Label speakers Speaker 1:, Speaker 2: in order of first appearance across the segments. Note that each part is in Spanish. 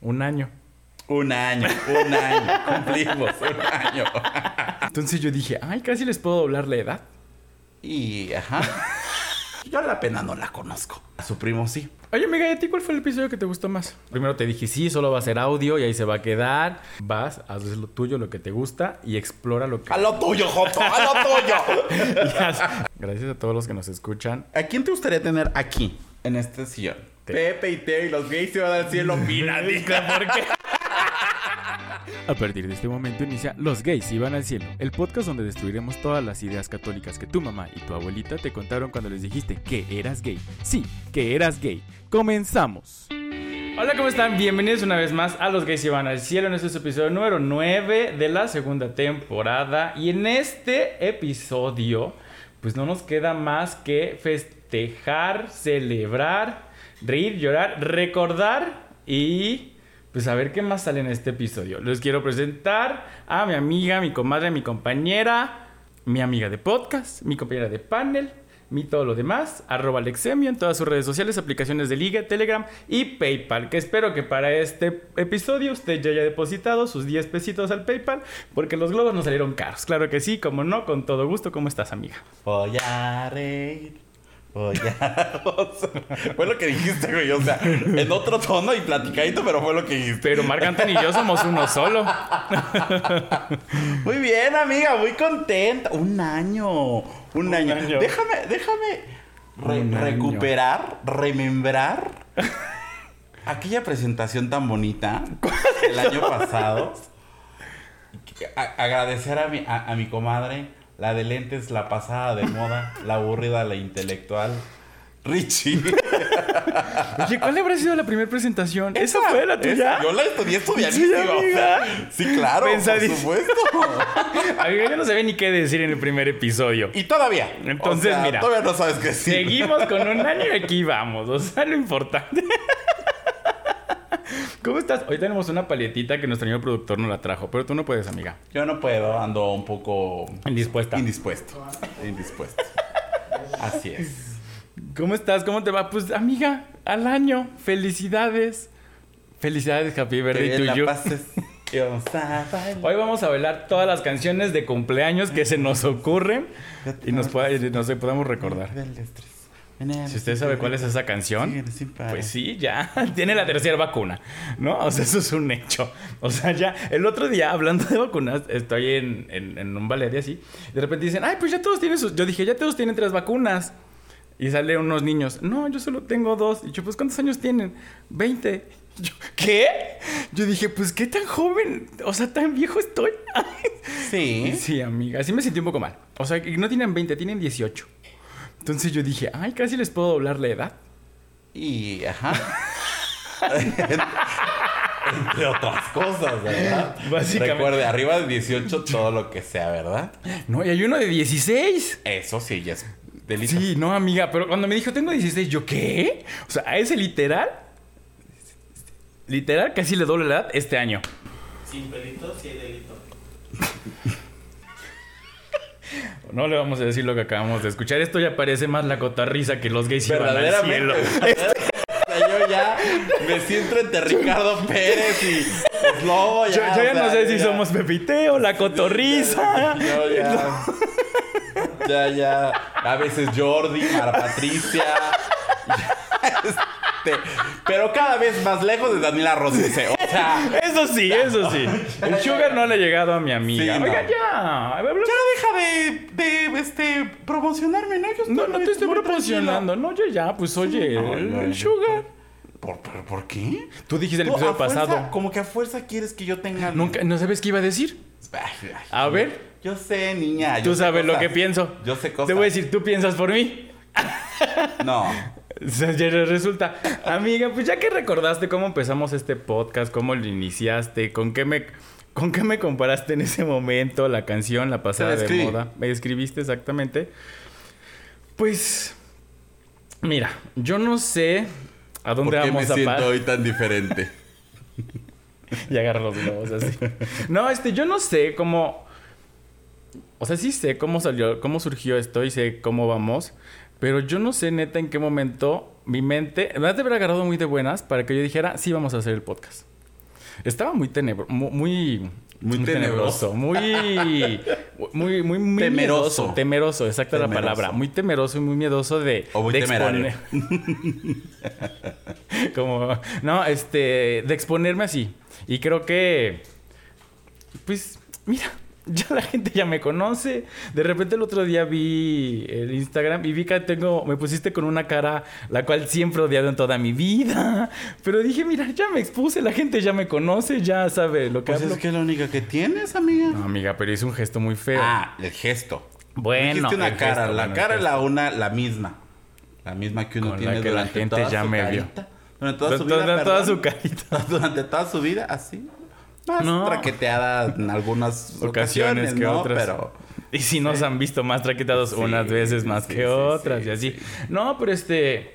Speaker 1: Un año.
Speaker 2: Un año, un año. Cumplimos un año.
Speaker 1: Entonces yo dije, ay, casi les puedo doblar la edad.
Speaker 2: Y, ajá. Yo a la pena no la conozco. A su primo sí.
Speaker 1: Oye, amiga, ¿y a ti cuál fue el episodio que te gustó más? Primero te dije, sí, solo va a ser audio y ahí se va a quedar. Vas, haces lo tuyo, lo que te gusta y explora lo que...
Speaker 2: A lo tuyo, Joto, a lo tuyo.
Speaker 1: Gracias a todos los que nos escuchan.
Speaker 2: ¿A quién te gustaría tener aquí, en este sillón? Pepe y Teo y los gays se van al cielo. Mira,
Speaker 1: ¿Por qué? A partir de este momento inicia Los gays iban al cielo, el podcast donde destruiremos todas las ideas católicas que tu mamá y tu abuelita te contaron cuando les dijiste que eras gay. Sí, que eras gay. Comenzamos. Hola, ¿cómo están? Bienvenidos una vez más a Los gays iban al cielo. En este es el episodio número 9 de la segunda temporada. Y en este episodio, pues no nos queda más que festejar, celebrar, reír, llorar, recordar y pues a ver qué más sale en este episodio. Les quiero presentar a mi amiga, mi comadre, mi compañera, mi amiga de podcast, mi compañera de panel, mi todo lo demás, arroba Alexemio en todas sus redes sociales, aplicaciones de Liga, Telegram y PayPal. Que espero que para este episodio usted ya haya depositado sus 10 pesitos al PayPal, porque los globos nos salieron caros. Claro que sí, como no, con todo gusto. ¿Cómo estás, amiga?
Speaker 2: Voy a reír. A... fue lo que dijiste, güey. O sea, en otro tono y platicadito, pero fue lo que dijiste.
Speaker 1: Pero Marc Anthony y yo somos uno solo.
Speaker 2: Muy bien, amiga, muy contenta. Un año. Un, año. Déjame, déjame re-
Speaker 1: Un año.
Speaker 2: recuperar, remembrar aquella presentación tan bonita el año pasado. A- agradecer a mi, a, a mi comadre, la de lentes, la pasada de moda, la aburrida, la intelectual. Richie.
Speaker 1: Oye, ¿cuál habrá sido la primera presentación? ¿Esa fue la tuya?
Speaker 2: Yo la estudié estudiantísima.
Speaker 1: Sí,
Speaker 2: claro, por
Speaker 1: Pensadísimo.
Speaker 2: supuesto.
Speaker 1: Yo no sabía ni qué decir en el primer episodio.
Speaker 2: Y todavía.
Speaker 1: Entonces,
Speaker 2: O sea,
Speaker 1: mira.
Speaker 2: Todavía no sabes qué decir.
Speaker 1: Seguimos con un año y aquí vamos. O sea, lo importante. ¿Cómo estás? Hoy tenemos una paletita que nuestro señor productor nos la trajo, pero tú no puedes, amiga.
Speaker 2: Yo no puedo, ando un poco
Speaker 1: Indispuesta.
Speaker 2: indispuesto. Indispuesto. Así es.
Speaker 1: ¿Cómo estás? ¿Cómo te va? Pues, amiga, al año. Felicidades. Felicidades, Happy Birthday to you. Hoy vamos a bailar todas las canciones de cumpleaños que se nos ocurren y nos, pueda- y nos podamos recordar. Si usted sabe cuál es esa canción, pues sí, ya tiene la tercera vacuna, ¿no? O sea, eso es un hecho. O sea, ya el otro día, hablando de vacunas, estoy en, en, en un ballet y así, de repente dicen, ay, pues ya todos tienen sus... Yo dije, ya todos tienen tres vacunas. Y sale unos niños, no, yo solo tengo dos. Y yo, pues, ¿cuántos años tienen? Veinte. Yo, ¿Qué? Yo dije, pues, ¿qué tan joven? O sea, tan viejo estoy.
Speaker 2: Sí.
Speaker 1: Sí, amiga, así me sentí un poco mal. O sea, no tienen 20, tienen 18. Entonces yo dije, ay, casi les puedo doblar la edad.
Speaker 2: Y, ajá. Entre otras cosas, ¿verdad?
Speaker 1: Básicamente.
Speaker 2: Recuerde, arriba de 18 todo lo que sea, ¿verdad?
Speaker 1: No, y hay uno de 16.
Speaker 2: Eso sí, ya es delito.
Speaker 1: Sí, no, amiga, pero cuando me dijo tengo 16, yo, ¿qué? O sea, a ese literal, literal, casi le doble la edad este año.
Speaker 3: Sin pelito, sí hay delito.
Speaker 1: No le vamos a decir lo que acabamos de escuchar. Esto ya parece más la cotarriza que los gays iban al cielo.
Speaker 2: Yo ya me siento entre Ricardo Pérez y Slobo.
Speaker 1: Yo,
Speaker 2: Ya,
Speaker 1: yo ya
Speaker 2: o sea,
Speaker 1: no sé si
Speaker 2: ya-
Speaker 1: somos Pepiteo, la cotorriza.
Speaker 2: Yo ya. Ya, ya. A veces Jordi, para Patricia. Este, pero cada vez más lejos de Daniela Rosice. O sea,
Speaker 1: Eso sí, eso sí. El sugar no le ha llegado a mi amiga.
Speaker 2: Sí, no.
Speaker 1: Oiga, ya.
Speaker 2: ya deja de, de este, promocionarme, ¿no? Yo
Speaker 1: No, no te estoy
Speaker 2: muy
Speaker 1: proporcionando. No, yo ya, pues oye,
Speaker 2: No,
Speaker 1: el,
Speaker 2: no,
Speaker 1: el
Speaker 2: no.
Speaker 1: sugar.
Speaker 2: ¿Por, por, por qué?
Speaker 1: Tú dijiste el episodio
Speaker 2: fuerza,
Speaker 1: pasado.
Speaker 2: Como que a fuerza quieres que yo tenga.
Speaker 1: Nunca, ¿No sabes qué iba a decir?
Speaker 2: Ay, ay,
Speaker 1: A ver,
Speaker 2: Yo sé, niña. yo
Speaker 1: tú
Speaker 2: sé
Speaker 1: sabes lo que pienso.
Speaker 2: Yo sé cosas.
Speaker 1: Te voy a decir, tú piensas por mí.
Speaker 2: No.
Speaker 1: Resulta, amiga, pues ya que recordaste cómo empezamos este podcast, cómo lo iniciaste, con qué me, con qué me comparaste en ese momento, la canción, la pasada
Speaker 2: la
Speaker 1: de moda, me escribiste exactamente. Pues, mira, yo no sé a dónde
Speaker 2: ¿Por qué me
Speaker 1: vamos a
Speaker 2: siento hoy tan diferente?
Speaker 1: y agarra los globos así. No, este, yo no sé cómo. O sea, sí sé cómo salió, cómo surgió esto y sé cómo vamos. Pero yo no sé, neta, en qué momento mi mente. Me de haber agarrado muy de buenas para que yo dijera, sí, vamos a hacer el podcast. Estaba muy tenebroso, muy...
Speaker 2: Muy tenebroso.
Speaker 1: muy, muy, muy, muy
Speaker 2: Temeroso.
Speaker 1: miedoso, temeroso, exacta la
Speaker 2: Temeroso.
Speaker 1: palabra, muy temeroso y muy miedoso de,
Speaker 2: O muy
Speaker 1: de exponer- como, no, este, de exponerme así. Y creo que, pues, mira, ya la gente ya me conoce. De repente el otro día vi el Instagram y vi que tengo, me pusiste con una cara la cual siempre he odiado en toda mi vida. Pero dije, mira, ya me expuse, la gente ya me conoce, ya sabe lo que
Speaker 2: Pues
Speaker 1: hablo.
Speaker 2: es que es la única que tienes, amiga.
Speaker 1: No, amiga, pero hice un gesto muy feo.
Speaker 2: Ah, el gesto.
Speaker 1: Bueno,
Speaker 2: Dijiste una
Speaker 1: el
Speaker 2: cara.
Speaker 1: gesto,
Speaker 2: la
Speaker 1: bueno,
Speaker 2: cara la una, la misma. La misma que uno
Speaker 1: Con
Speaker 2: tiene
Speaker 1: la que la
Speaker 2: durante
Speaker 1: gente
Speaker 2: toda
Speaker 1: ya
Speaker 2: su
Speaker 1: me vio.
Speaker 2: Durante toda su
Speaker 1: Toda-
Speaker 2: vida,
Speaker 1: toda su carita.
Speaker 2: Durante toda su vida, así. Más
Speaker 1: No.
Speaker 2: traqueteada en algunas
Speaker 1: ocasiones
Speaker 2: ocasiones,
Speaker 1: que
Speaker 2: ¿no?
Speaker 1: otras.
Speaker 2: Pero
Speaker 1: Y si nos han visto más traquetados
Speaker 2: Sí,
Speaker 1: unas veces más
Speaker 2: sí,
Speaker 1: que otras y así.
Speaker 2: sí.
Speaker 1: No, pero este.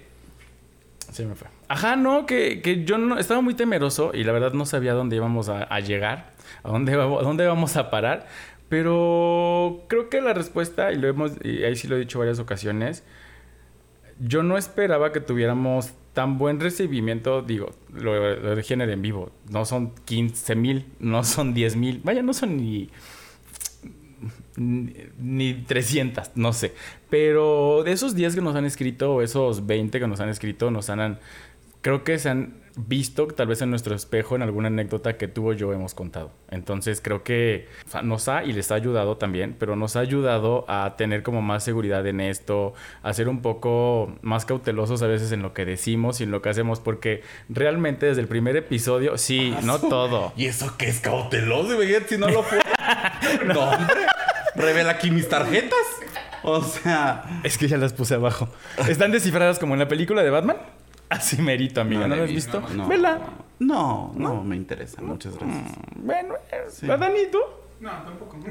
Speaker 1: Se me fue. Ajá, no, que, que yo no, estaba muy temeroso y la verdad no sabía dónde íbamos a, a llegar, a dónde, a dónde íbamos a parar. Pero creo que la respuesta, y lo hemos, y ahí sí lo he dicho varias ocasiones, yo no esperaba que tuviéramos tan buen recibimiento, digo, lo, lo de género en vivo. No son 15 mil, no son 10 mil, vaya, no son ni, ni, ni 300, no sé. Pero de esos 10 que nos han escrito, esos 20 que nos han escrito, nos han, creo que se han visto tal vez en nuestro espejo en alguna anécdota que tú o yo hemos contado. Entonces creo que o sea, nos ha y les ha ayudado también, pero nos ha ayudado a tener como más seguridad en esto, a ser un poco más cautelosos a veces en lo que decimos y en lo que hacemos, porque realmente desde el primer episodio, sí, no todo.
Speaker 2: ¿Y eso qué es cauteloso? Si no lo fue. no, hombre. Revela aquí mis tarjetas. O sea.
Speaker 1: Es que ya las puse abajo. Están descifradas como en la película de Batman. Así merito, amiga. ¿No,
Speaker 2: la
Speaker 1: la has visto?
Speaker 2: No.
Speaker 1: Vela.
Speaker 2: No, no, me interesa. Muchas gracias.
Speaker 1: Bueno, eh,
Speaker 2: Sí.
Speaker 1: ¿verdad, Nito?
Speaker 3: No, tampoco.
Speaker 1: Mm.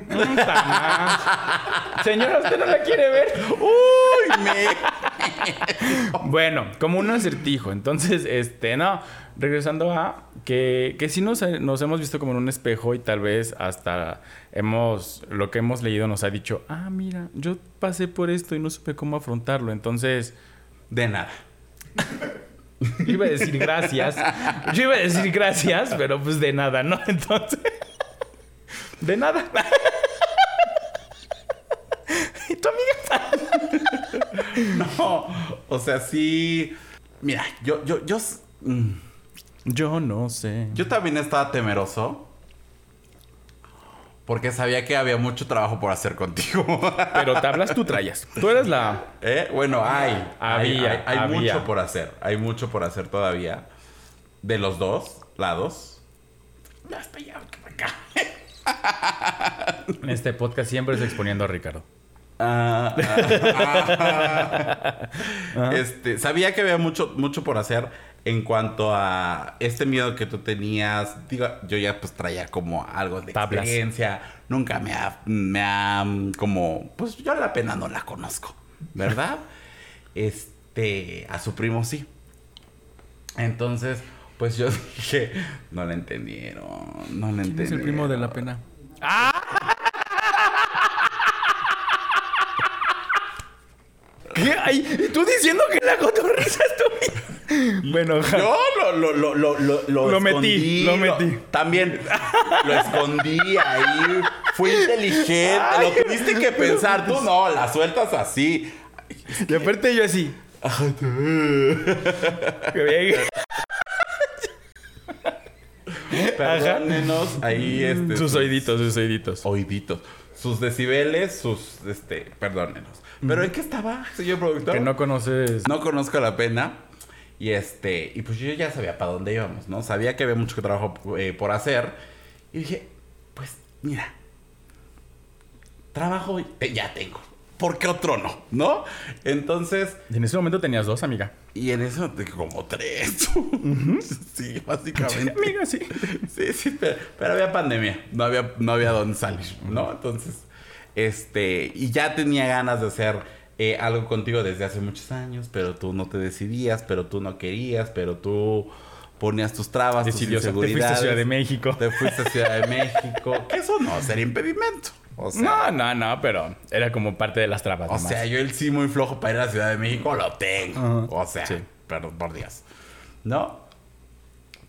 Speaker 1: Señora, ¿usted no la quiere ver?
Speaker 2: ¡Uy! Me.
Speaker 1: Bueno, como un acertijo. Entonces, este, no. Regresando a que, que sí nos, nos hemos visto como en un espejo y tal vez hasta hemos, lo que hemos leído nos ha dicho, ah, mira, yo pasé por esto y no supe cómo afrontarlo. Entonces,
Speaker 2: De nada.
Speaker 1: yo iba a decir gracias. Yo iba a decir gracias, pero pues de nada, ¿no? Entonces, de nada. ¿Y tu amiga?
Speaker 2: No. O sea, sí. Mira, yo, yo, yo. mm,
Speaker 1: Yo no sé.
Speaker 2: Yo también estaba temeroso. Porque sabía que había mucho trabajo por hacer contigo.
Speaker 1: Pero tablas tú traías. Tú eres la...
Speaker 2: ¿Eh? Bueno, hay. hay,
Speaker 1: Había,
Speaker 2: hay- hay
Speaker 1: había.
Speaker 2: mucho por hacer. Hay mucho por hacer todavía. De los dos lados. Para allá acá.
Speaker 1: En este podcast siempre es exponiendo a Ricardo.
Speaker 2: Ah, ah, ah. Este, sabía que había mucho, mucho por hacer en cuanto a este miedo que tú tenías. Digo, yo ya pues traía como algo de
Speaker 1: Tablas.
Speaker 2: experiencia. Nunca me ha, me ha como, pues yo la pena no la conozco, ¿verdad? este, a su primo sí. Entonces, pues yo dije, no la entendieron, no la entendieron.
Speaker 1: ¿Quién es el primo de la pena? ¿Qué? Ay, ¿y tú diciendo que la cotorriza es tu Bueno, ja.
Speaker 2: Yo lo, lo, lo, lo, lo, lo,
Speaker 1: Lo metí,
Speaker 2: escondí,
Speaker 1: lo metí.
Speaker 2: también lo escondí ahí. Fui inteligente. lo tuviste que pensar. Tú no, la sueltas así.
Speaker 1: Y aparte yo así.
Speaker 2: Perdónenos ahí este,
Speaker 1: Sus oíditos, sus oíditos.
Speaker 2: oíditos. Sus decibeles, sus este, perdónenos. ¿Pero en qué estaba, señor productor?
Speaker 1: Que no conoces.
Speaker 2: No conozco la pena. Y este, y pues yo ya sabía para dónde íbamos, ¿no? Sabía que había mucho trabajo eh, por hacer. Y dije, pues mira, trabajo eh, ya tengo. ¿Por qué otro no? ¿No? Entonces,
Speaker 1: Y en ese momento tenías dos, amiga.
Speaker 2: y en eso como tres. sí, básicamente.
Speaker 1: Amiga, sí.
Speaker 2: Sí, sí, pero, pero había pandemia. No había, no había dónde salir, ¿no? Entonces, este, y ya tenía ganas de hacer eh, algo contigo desde hace muchos años, pero tú no te decidías, pero tú no querías, pero tú ponías tus trabas,
Speaker 1: Decidió.
Speaker 2: tus
Speaker 1: Te fuiste a
Speaker 2: inseguridades.
Speaker 1: Ciudad de México.
Speaker 2: Te fuiste a Ciudad de México. que eso no sería impedimento. O sea,
Speaker 1: No, no, no, pero era como parte de las trabas.
Speaker 2: o
Speaker 1: nomás.
Speaker 2: sea, yo el sí muy flojo para ir a Ciudad de México lo tengo. O sea,
Speaker 1: Sí.
Speaker 2: perdón por Dios. ¿No?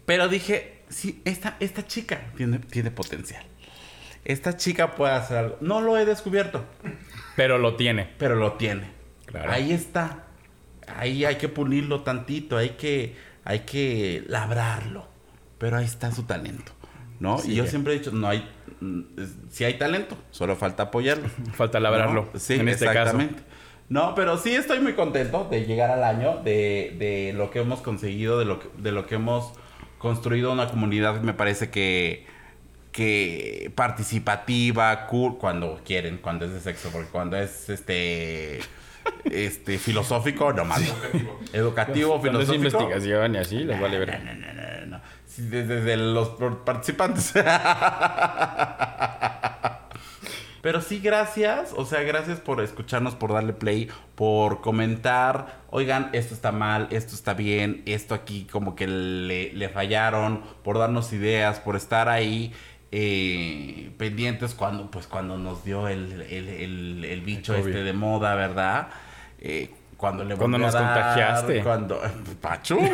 Speaker 2: Pero dije, sí, esta, esta chica tiene, tiene potencial. Esta chica puede hacer algo. No lo he descubierto,
Speaker 1: Pero lo tiene.
Speaker 2: pero lo tiene.
Speaker 1: Claro.
Speaker 2: Ahí está. Ahí hay que pulirlo tantito, hay que, hay que labrarlo. Pero ahí está su talento. ¿No?
Speaker 1: Sí,
Speaker 2: y yo siempre he dicho, no hay, sí hay talento, solo falta apoyarlo.
Speaker 1: Falta labrarlo.
Speaker 2: ¿no? Sí,
Speaker 1: en este caso.
Speaker 2: exactamente. No, pero sí estoy muy contento de llegar al año, de, de lo que hemos conseguido, de lo que, de lo que hemos construido una comunidad, me parece que, que participativa, cool, cuando quieren, cuando es de sexo, porque cuando es este este filosófico, no más. Educativo,
Speaker 1: Cuando es
Speaker 2: filosófico.
Speaker 1: investigación y así, les vale ver.
Speaker 2: No, no, no, no, no. Sí, desde, desde los participantes. Pero sí, gracias. O sea, gracias por escucharnos, por darle play, por comentar. Oigan, esto está mal, esto está bien, esto aquí como que le, le fallaron, por darnos ideas, por estar ahí eh, pendientes cuando, pues, cuando nos dio el, el, el- el bicho este de moda, ¿verdad? Eh, cuando le
Speaker 1: Cuando
Speaker 2: volvió a dar,
Speaker 1: contagiaste.
Speaker 2: Cuando. Pachu.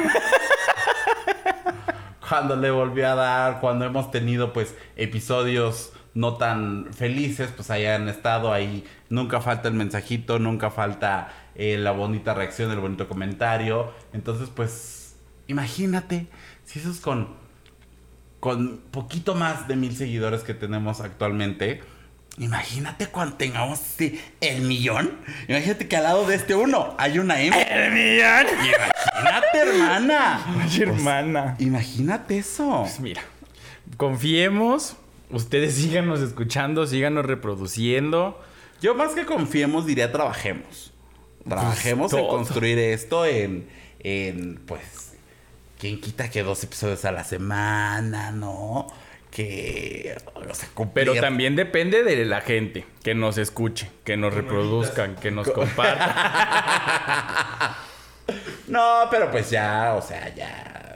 Speaker 2: cuando le volvió a dar, cuando hemos tenido pues episodios no tan felices, pues hayan estado ahí. Nunca falta el mensajito, nunca falta eh, la bonita reacción, el bonito comentario. Entonces, pues, imagínate si eso es con, con poquito más de mil seguidores que tenemos actualmente. Imagínate cuando tengamos sí, el millón. Imagínate que al lado de este uno hay una M.
Speaker 1: ¡El millón!
Speaker 2: Imagínate, hermana.
Speaker 1: Ay, hermana.
Speaker 2: Imagínate eso.
Speaker 1: Pues mira, confiemos. Ustedes síganos escuchando, síganos reproduciendo.
Speaker 2: Yo más que confiemos diría trabajemos. Trabajemos en construir esto en, en, pues, ¿quién quita que dos episodios a la semana, no? Que, o sea, cumplir-
Speaker 1: Pero también depende de la gente que nos escuche, que nos reproduzcan, que nos compartan.
Speaker 2: No, pero pues ya, o sea, ya...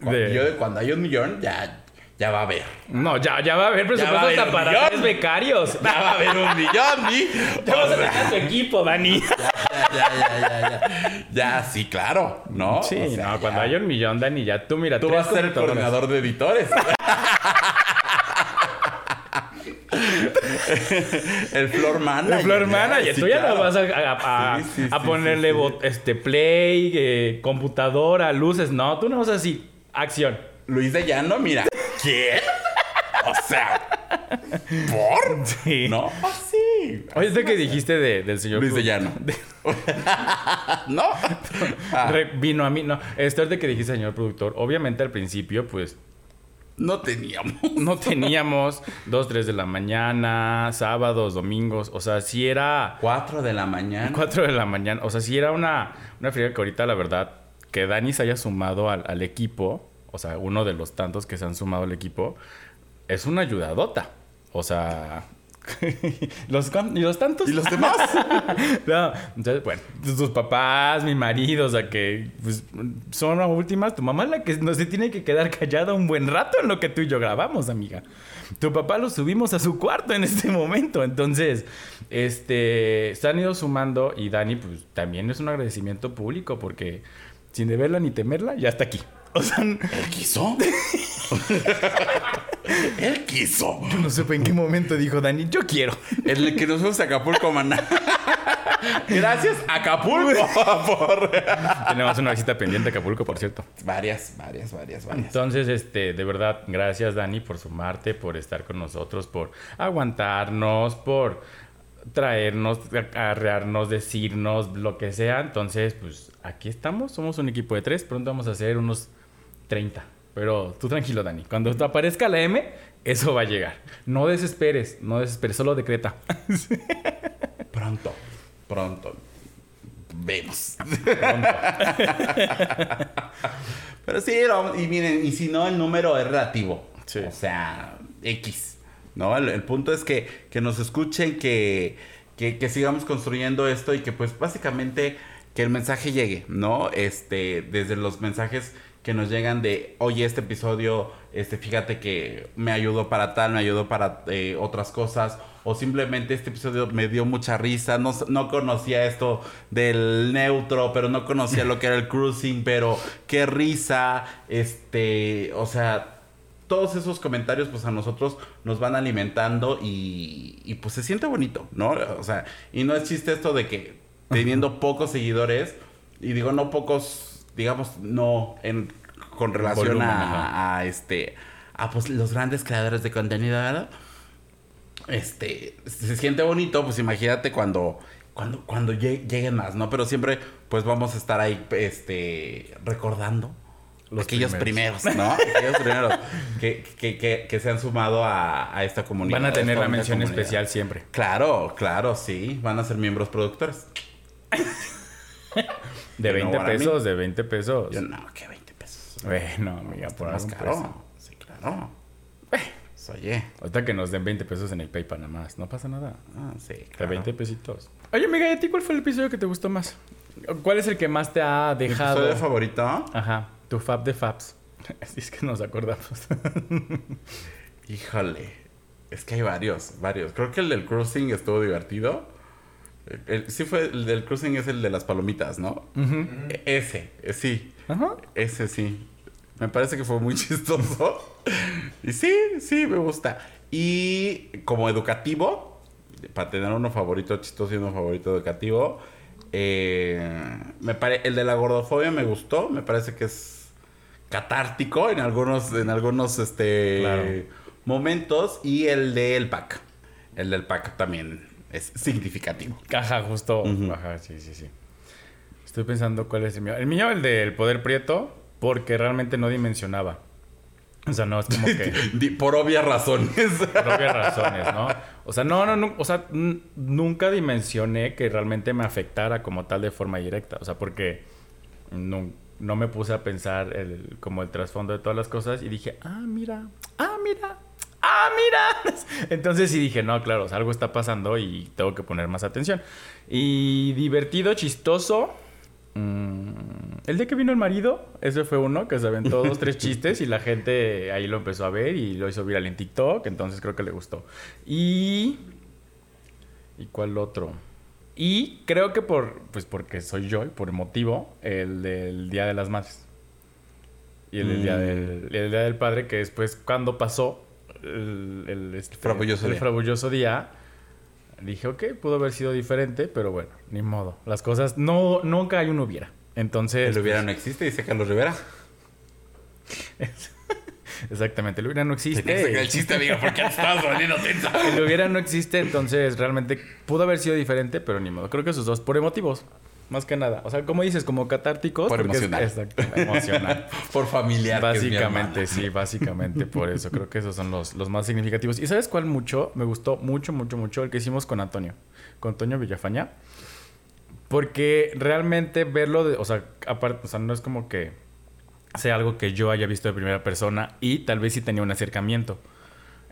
Speaker 2: Cuando,
Speaker 1: De-
Speaker 2: yo- cuando hay un millón, ya, ya va a haber.
Speaker 1: No, ya, ya va a haber presupuesto hasta para
Speaker 2: millón.
Speaker 1: tres becarios.
Speaker 2: Ya va a haber un millón, ¿sí?
Speaker 1: Ya vas a sacar tu equipo, Dani.
Speaker 2: ya, ya, ya, ya, ya. Sí, claro, ¿no?
Speaker 1: Sí,
Speaker 2: O sea,
Speaker 1: no, cuando
Speaker 2: ya.
Speaker 1: haya un millón, Dani, ya tú mira.
Speaker 2: Tú vas a ser el coordinador de editores. el floor manager.
Speaker 1: El floor manager,
Speaker 2: Sí,
Speaker 1: tú ya
Speaker 2: claro.
Speaker 1: no vas a, a- a-
Speaker 2: Sí, sí,
Speaker 1: a
Speaker 2: sí,
Speaker 1: ponerle este play, eh, computadora, luces. No, tú no vas así. Acción.
Speaker 2: Luis de Llano, mira. ¿Quién? O sea, ¿por?
Speaker 1: Sí.
Speaker 2: ¿No? Así.
Speaker 1: Oye, esto que dijiste de- del señor
Speaker 2: Luis de Llano. ¿No? Ah,
Speaker 1: Re- vino a mí, no. Esto es de que dijiste, señor productor. Obviamente al principio, pues,
Speaker 2: no teníamos.
Speaker 1: no teníamos 2, 3 de la mañana, sábados, domingos. O sea, si era
Speaker 2: Cuatro de la mañana.
Speaker 1: 4 de la mañana. O sea, si era una, una friega que ahorita, la verdad, que Dani se haya sumado al, al equipo, o sea, uno de los tantos que se han sumado al equipo, es una ayudadota. O sea, los, ¿y los tantos?
Speaker 2: ¿Y los demás?
Speaker 1: No, entonces, bueno, tus papás, mi marido, o sea que pues, son las últimas. Tu mamá es la que no se tiene que quedar callada un buen rato en lo que tú y yo grabamos, amiga. Tu papá lo subimos a su cuarto en este momento. Entonces, este, se han ido sumando y Dani, pues también es un agradecimiento público porque sin deberla ni temerla, ya está aquí. O sea,
Speaker 2: ¿Él quiso? Él quiso.
Speaker 1: yo no supe en qué momento dijo Dani, yo quiero.
Speaker 2: En el que nos fuimos a Acapulco, maná. Gracias, Acapulco. por...
Speaker 1: Tenemos una visita pendiente a Acapulco, por cierto.
Speaker 2: Varias, varias, varias, varias.
Speaker 1: Entonces, este, de verdad, gracias Dani por sumarte, por estar con nosotros, por aguantarnos, por traernos, arrearnos, decirnos lo que sea. Entonces, pues aquí estamos, somos un equipo de tres, pronto vamos a hacer unos 30. Pero tú tranquilo, Dani, cuando te aparezca la M, eso va a llegar. No desesperes, no desesperes, solo decreta.
Speaker 2: Pronto, pronto. Vemos.
Speaker 1: Pronto.
Speaker 2: Pero sí, y miren, y si no, el número es relativo.
Speaker 1: Sí.
Speaker 2: O sea, X. ¿No? El, el punto es que, que nos escuchen, que, que, que sigamos construyendo esto y que pues básicamente que el mensaje llegue, ¿no? Este, desde los mensajes que nos llegan de, oye, este episodio, este, fíjate que me ayudó para tal, me ayudó para eh, otras cosas, o simplemente este episodio me dio mucha risa, no, no conocía esto del neutro, pero no conocía lo que era el cruising, pero qué risa, este, o sea, todos esos comentarios, pues a nosotros nos van alimentando y, y, pues se siente bonito, ¿no? O sea, y no es chiste esto de que teniendo pocos seguidores, y digo no pocos, digamos, no en, con relación
Speaker 1: Volumen,
Speaker 2: a, a, este, a pues los grandes creadores de contenido, ¿verdad? Este, se siente bonito, pues imagínate cuando, cuando, cuando lleg- lleguen más, ¿no? Pero siempre, pues vamos a estar ahí, este, recordando
Speaker 1: Los
Speaker 2: aquellos
Speaker 1: primeros.
Speaker 2: primeros, ¿no? aquellos primeros que, que, que, que se han sumado a, a esta comunidad.
Speaker 1: Van a tener la mención
Speaker 2: comunidad.
Speaker 1: especial siempre.
Speaker 2: Claro, claro, sí. Van a ser miembros productores.
Speaker 1: De
Speaker 2: Y no
Speaker 1: 20
Speaker 2: para mí.
Speaker 1: pesos, de 20 pesos.
Speaker 2: Yo no, que 20 pesos.
Speaker 1: Bueno, amiga, por
Speaker 2: más
Speaker 1: algún
Speaker 2: caro.
Speaker 1: peso.
Speaker 2: Sí, claro. Pues, Oye.
Speaker 1: Ahorita que nos den 20 pesos en el PayPal nada más. No pasa nada.
Speaker 2: Ah, sí,
Speaker 1: De
Speaker 2: claro.
Speaker 1: 20 pesitos. Oye, amiga, ¿y a ti cuál fue el episodio que te gustó más? ¿Cuál es el que más te ha
Speaker 2: ¿Mi
Speaker 1: dejado?
Speaker 2: episodio favorito?
Speaker 1: Ajá, tu fab de fabs. es que nos acordamos.
Speaker 2: Híjole. Es que hay varios, varios. Creo que el del cruising estuvo divertido. El- el- sí fue, el del cruising es el de las palomitas, ¿no? E- Ese, eh, sí. Ese sí. Me parece que fue muy chistoso. y sí, sí, me gusta. Y como educativo, para tener uno favorito chistoso y uno favorito educativo, eh, me pare- el de la gordofobia me gustó. Me parece que es catártico en algunos, en algunos este,
Speaker 1: Claro.
Speaker 2: momentos. Y el del pack. El del pack también es significativo.
Speaker 1: Ajá, justo.
Speaker 2: Ujú.
Speaker 1: Ajá, sí, sí, sí. Estoy pensando cuál es el mío. El mío, el del poder prieto, porque realmente no dimensionaba. O sea, no es como que...
Speaker 2: Por obvias razones.
Speaker 1: por obvias razones, ¿no? O sea, no, no, no, o sea, nunca dimensioné que realmente me afectara como tal de forma directa. O sea, porque no, no me puse a pensar el, como el trasfondo de todas las cosas y dije, ah, mira, ah, mira, ah, mira. Entonces sí dije, no, claro, algo está pasando y tengo que poner más atención. Y divertido, chistoso. mm, el día que vino el marido, ese fue uno que se aventó dos, tres chistes y la gente ahí lo empezó a ver y lo hizo viral en TikTok, entonces creo que le gustó. Y. ¿Y cuál otro? Y creo que por. Pues porque soy yo y por el motivo, el del Día de las Madres. Y el, del día
Speaker 2: Mm.
Speaker 1: del, el Día del Padre, que después, cuando pasó el, el, este,
Speaker 2: Frabulloso
Speaker 1: el
Speaker 2: día.
Speaker 1: frabulloso día, dije, ok, pudo haber sido diferente, pero bueno, ni modo. Las cosas, no, nunca hay un hubiera. Entonces,
Speaker 2: El hubiera no existe, dice Carlos Rivera.
Speaker 1: exactamente, el hubiera no existe.
Speaker 2: el chiste, amigo, porque estabas volviendo tensa.
Speaker 1: El hubiera no existe, entonces realmente pudo haber sido diferente, pero ni modo. Creo que esos dos, por emotivos, más que nada. O sea, como dices, como catárticos.
Speaker 2: Por
Speaker 1: es-
Speaker 2: emocional.
Speaker 1: exacto, emocional.
Speaker 2: Por familiar. que es mi
Speaker 1: básicamente, sí, básicamente por eso. Creo que esos son los, los más significativos. ¿Y sabes cuál mucho? Me gustó mucho, mucho, mucho el que hicimos con Antonio. Con Antonio Villafaña. Porque realmente verlo, de, o sea, aparte, o sea, no es como que sea algo que yo haya visto de primera persona y tal vez sí tenía un acercamiento.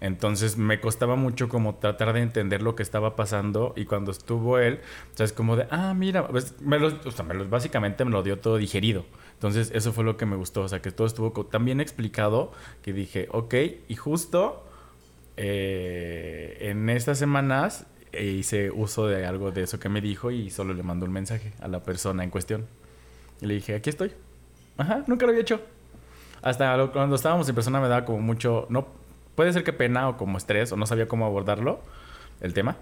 Speaker 1: Entonces me costaba mucho como tratar de entender lo que estaba pasando y cuando estuvo él, o sea, es como de, ah, mira, pues, me lo, o sea, me lo- básicamente me lo dio todo digerido. Entonces eso fue lo que me gustó, o sea, que todo estuvo tan bien explicado que dije, ok, y justo eh, en estas semanas eh, hice uso de algo de eso que me dijo y solo le mandó un mensaje a la persona en cuestión. Y le dije, aquí estoy. Ajá, nunca lo había hecho. Hasta cuando estábamos en persona me daba como mucho, no, puede ser que pena o como estrés o no sabía cómo abordarlo, el tema.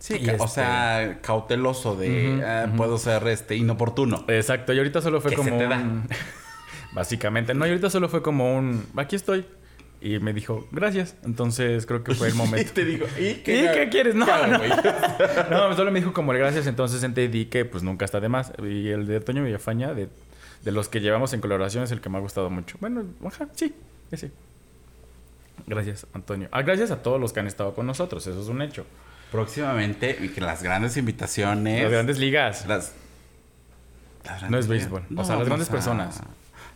Speaker 2: Sí,
Speaker 1: Y
Speaker 2: o
Speaker 1: este-
Speaker 2: sea, cauteloso de ah, puedo ser este inoportuno.
Speaker 1: Exacto, y ahorita solo fue
Speaker 2: ¿Qué
Speaker 1: como
Speaker 2: se te da?
Speaker 1: un... Básicamente, no, y ahorita solo fue como un, aquí estoy. Y me dijo, gracias. Entonces creo que fue el
Speaker 2: Y
Speaker 1: momento.
Speaker 2: te digo, ¿y
Speaker 1: ¿Y qué quieres? No,
Speaker 2: ¿Qué?
Speaker 1: No, solo me dijo como el gracias, entonces entendí que pues nunca está de más. Y el de Toño Villafaña, de, de los que llevamos en colaboración, es el que me ha gustado mucho. Bueno, ajá, sí, ese. Gracias, Antonio. Ah, gracias a todos los que han estado con nosotros, eso es un hecho.
Speaker 2: Próximamente, y que las grandes invitaciones.
Speaker 1: Las grandes ligas.
Speaker 2: Las, las
Speaker 1: No es
Speaker 2: grandes-
Speaker 1: béisbol. O sea, las grandes personas.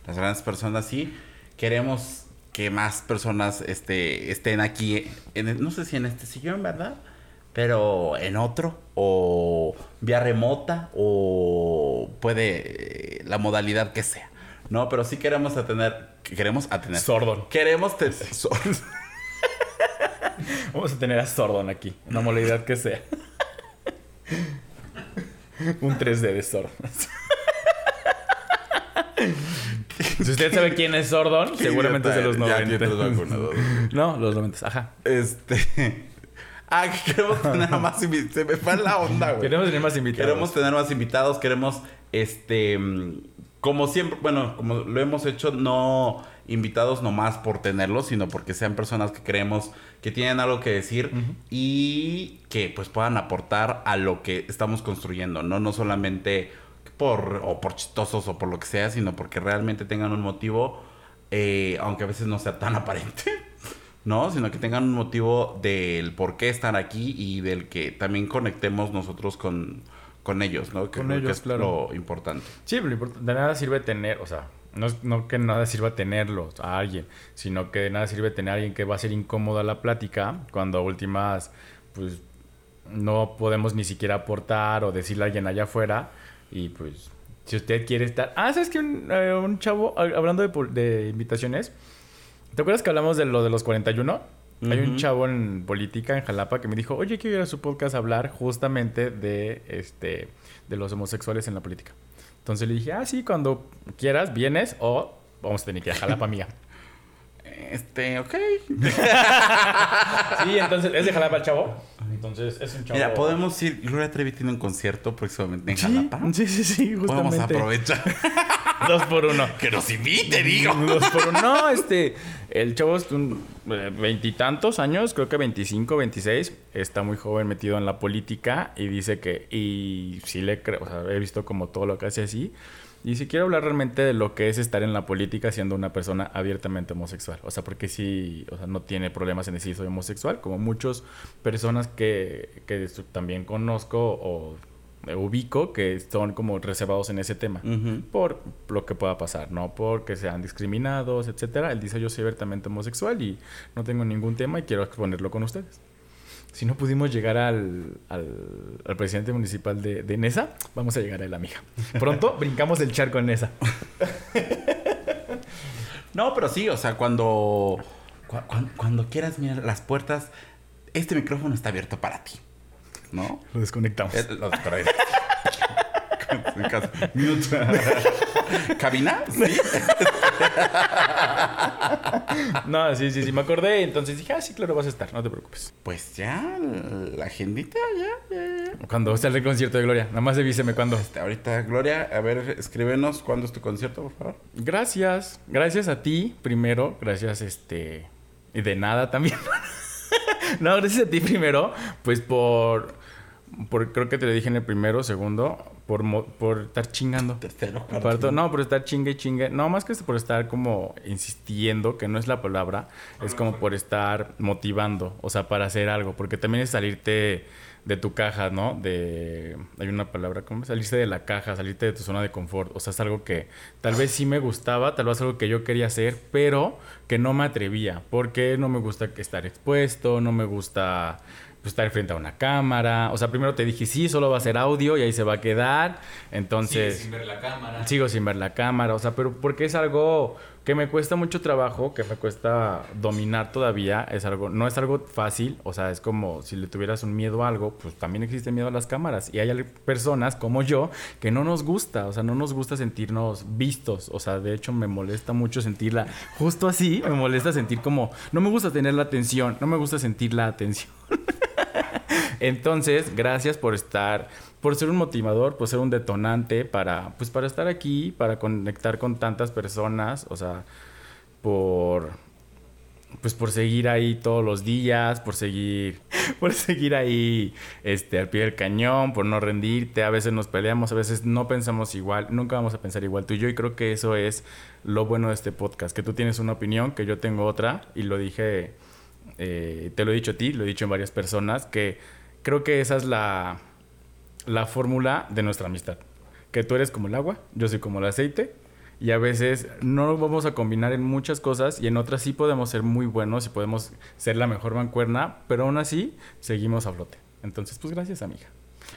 Speaker 2: Las grandes personas, sí. Queremos que más personas este, estén aquí. En, no sé si en este sillón, ¿verdad? Pero en otro. O vía remota. O puede eh, la modalidad que sea. No, pero sí queremos atener. Queremos atener.
Speaker 1: Sordon.
Speaker 2: Queremos tener.
Speaker 1: Vamos a tener a Sordon aquí, una modalidad que sea. un 3D de Sordon. Si usted sabe quién es Sordon, seguramente es de los
Speaker 2: Ya tiene los
Speaker 1: 90.
Speaker 2: vacunados.
Speaker 1: No, los 90, ajá.
Speaker 2: Este. Ah, que queremos tener a más invitados. Se me fue la onda, güey.
Speaker 1: Queremos tener más invitados.
Speaker 2: Queremos tener más invitados, queremos, este, mm, como siempre, bueno, como lo hemos hecho, no invitados nomás por tenerlos, sino porque sean personas que creemos que tienen algo que decir y que pues puedan aportar a lo que estamos construyendo, ¿no? No solamente por, o por chistosos o por lo que sea, sino porque realmente tengan un motivo, eh, aunque a veces no sea tan aparente. ¿no? Sino que tengan un motivo del por qué están aquí y del que también conectemos nosotros con, con ellos, ¿no? Que
Speaker 1: Con
Speaker 2: que
Speaker 1: ellos,
Speaker 2: es
Speaker 1: claro.
Speaker 2: lo importante.
Speaker 1: Sí, pero de nada sirve tener, o sea, no, no que nada sirva tenerlos a alguien, sino que de nada sirve tener a alguien que va a ser incómoda la plática cuando a últimas, pues, no podemos ni siquiera aportar o decirle a alguien allá afuera y pues, si usted quiere estar... Ah, ¿sabes que un, eh, un chavo, hablando de, de invitaciones, ¿te acuerdas que hablamos de lo de los 41? Hay un chavo en política en Jalapa que me dijo, oye, quiero ir a su podcast a hablar justamente de, este, de los homosexuales en la política. Entonces le dije, ah, sí, cuando quieras, vienes o vamos a tener que ir a Jalapa, amiga.
Speaker 2: Este, ok.
Speaker 1: Sí, entonces, ¿es de Jalapa el chavo? Entonces, es un chavo...
Speaker 2: Mira, podemos ir. Gloria Trevi tiene un concierto próximamente en
Speaker 1: Sí,
Speaker 2: Jalapa.
Speaker 1: sí, sí, sí,
Speaker 2: Podemos
Speaker 1: justamente.
Speaker 2: aprovechar.
Speaker 1: Dos por uno.
Speaker 2: que nos invite, digo.
Speaker 1: Dos por uno. No, este, el chavo es un eh, veintitantos años, creo que 25, 26. Está muy joven metido en la política y dice que, y sí le creo, o sea, he visto como todo lo que hace así. Y si quiero hablar realmente de lo que es estar en la política siendo una persona abiertamente homosexual. O sea, porque sí, o sea, no tiene problemas en decir soy homosexual, como muchas personas que, que también conozco o ubico que son como reservados en ese tema por lo que pueda pasar, no porque sean discriminados, etcétera. Él dice yo soy abiertamente homosexual y no tengo ningún tema y quiero exponerlo con ustedes. Si no pudimos llegar al, al, al presidente municipal de, de Nesa, vamos a llegar a él, amiga. Pronto brincamos el charco en Nesa.
Speaker 2: No, pero sí, o sea, cuando, cu- cuan- cuando quieras mirar las puertas, este micrófono está abierto para ti. ¿No?
Speaker 1: Lo desconectamos.
Speaker 2: Eh, lo- casa. Mute. ¿Cabina? Sí.
Speaker 1: No, sí, sí, sí, me acordé. Entonces dije, ah, sí, claro, vas a estar, no te preocupes.
Speaker 2: Pues ya, la agendita, ya, ya, ya.
Speaker 1: Cuando esté el concierto de Gloria, nada más avíseme cuándo.
Speaker 2: Este, ahorita, Gloria, a ver, escríbenos cuándo es tu concierto, por favor.
Speaker 1: Gracias, gracias a ti primero, gracias este y de nada también. no, gracias a ti primero, pues por por creo que te lo dije en el primero, segundo, por por estar chingando.
Speaker 2: Tercero, cuarto.
Speaker 1: No, por estar chingue y chingue. No, más que por estar como insistiendo, que no es la palabra, es como por estar motivando, o sea, para hacer algo, porque también es salirte de tu caja, ¿no? De hay una palabra como salirse de la caja, salirte de tu zona de confort, o sea, es algo que tal vez sí me gustaba, tal vez algo que yo quería hacer, pero que no me atrevía, porque no me gusta estar expuesto, no me gusta pues, estar frente a una cámara, o sea, primero te dije, sí, solo va a ser audio y ahí se va a quedar, entonces
Speaker 3: sin ver la cámara.
Speaker 1: sigo sin ver la cámara, o sea, pero porque es algo que me cuesta mucho trabajo, que me cuesta dominar todavía, es algo, no es algo fácil, o sea, es como si le tuvieras un miedo a algo, pues también existe miedo a las cámaras. Y hay personas como yo que no nos gusta, o sea, no nos gusta sentirnos vistos, o sea, de hecho me molesta mucho sentirla justo así, me molesta sentir como no me gusta tener la atención, no me gusta sentir la atención. Entonces, gracias por estar, por ser un motivador, por ser un detonante para, pues, para estar aquí, para conectar con tantas personas, o sea, por, pues, por seguir ahí todos los días, por seguir, por seguir ahí, este, al pie del cañón, por no rendirte. A veces nos peleamos, a veces no pensamos igual, nunca vamos a pensar igual tú y yo. Y creo que eso es lo bueno de este podcast, que tú tienes una opinión, que yo tengo otra, y lo dije eh, te lo he dicho a ti, lo he dicho en varias personas, que creo que esa es la, la fórmula de nuestra amistad. Que tú eres como el agua, yo soy como el aceite, y a veces no vamos a combinar en muchas cosas, y en otras sí podemos ser muy buenos y podemos ser la mejor mancuerna, pero aún así seguimos a flote. Entonces, pues gracias, amiga.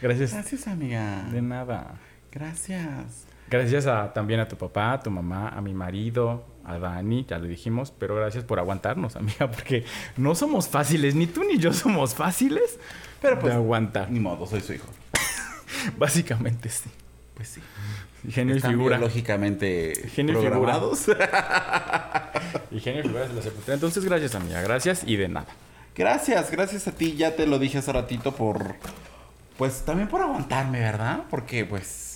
Speaker 1: Gracias.
Speaker 2: Gracias, amiga.
Speaker 1: De nada.
Speaker 2: Gracias.
Speaker 1: Gracias a, también a tu papá, a tu mamá, a mi marido, a Dani, ya lo dijimos, pero gracias por aguantarnos, amiga, porque no somos fáciles, ni tú ni yo somos fáciles
Speaker 2: Pero pues,
Speaker 1: de aguantar.
Speaker 2: ni modo, soy su hijo.
Speaker 1: Básicamente sí.
Speaker 2: pues sí.
Speaker 1: Genio y figura.
Speaker 2: biológicamente
Speaker 1: Genio y figura.
Speaker 2: programados.
Speaker 1: Y genio y figura. Entonces, gracias, amiga. Gracias y de nada.
Speaker 2: Gracias, gracias a ti, ya te lo dije hace ratito por... Pues también por aguantarme, ¿verdad? Porque pues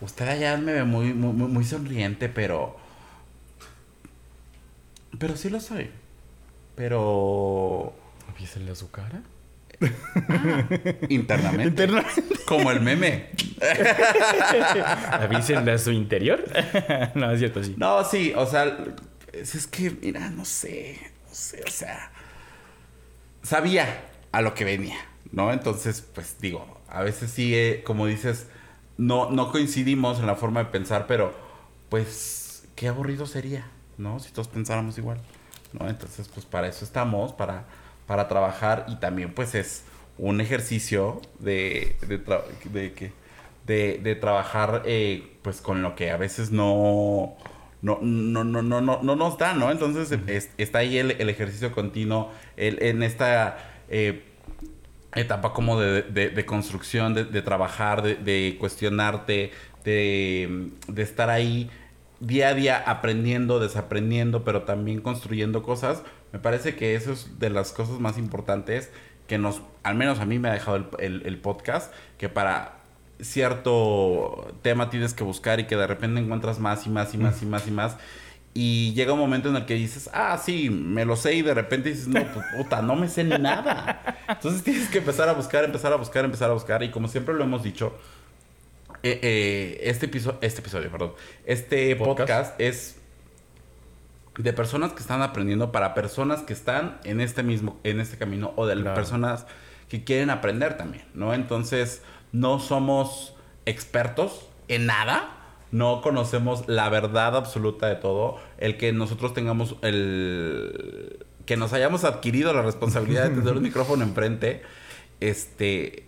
Speaker 2: usted allá me ve muy, muy, muy- sonriente, pero... Pero sí lo soy. Pero...
Speaker 1: ¿Avísenle a su cara?
Speaker 2: Internamente.
Speaker 1: Internamente.
Speaker 2: Como el meme.
Speaker 1: ¿Avísenle a su interior? no, es cierto, sí.
Speaker 2: No, sí, o sea, es es que, mira, no sé, no sé, o sea, sabía a lo que venía, ¿no? Entonces, pues digo, a veces sí, eh, como dices, no, no coincidimos en la forma de pensar, pero pues qué aburrido sería, ¿no? Si todos pensáramos igual, ¿no? Entonces, pues para eso estamos, para, para trabajar y también pues es un ejercicio de, de, tra- de que de, de trabajar eh, pues con lo que a veces no no, no, no, no, no, no nos da, ¿no? Entonces es- está ahí el, el ejercicio continuo el- en esta eh, etapa como de, de- construcción, de, de trabajar, de, cuestionarte, de, estar ahí día a día aprendiendo, desaprendiendo, pero también construyendo cosas. Me parece que eso es de las cosas más importantes que nos, al menos a mí me ha dejado el, el- el podcast, que para cierto tema tienes que buscar y que de repente encuentras más y más y más y más y más. Llega un momento en el que dices, ah, sí, me lo sé, y de repente dices, no, pues, puta, no me sé ni nada. Entonces tienes que empezar a buscar, empezar a buscar, empezar a buscar. Y como siempre lo hemos dicho, eh, eh, este, episodio, este episodio, perdón, este
Speaker 1: Podcast.
Speaker 2: podcast. es de personas que están aprendiendo para personas que están en este mismo, en este camino, o de
Speaker 1: Claro.
Speaker 2: personas que quieren aprender también, ¿no? Entonces, no somos expertos en nada, no conocemos la verdad absoluta de todo, el que nosotros tengamos el que nos hayamos adquirido la responsabilidad de tener un micrófono enfrente, este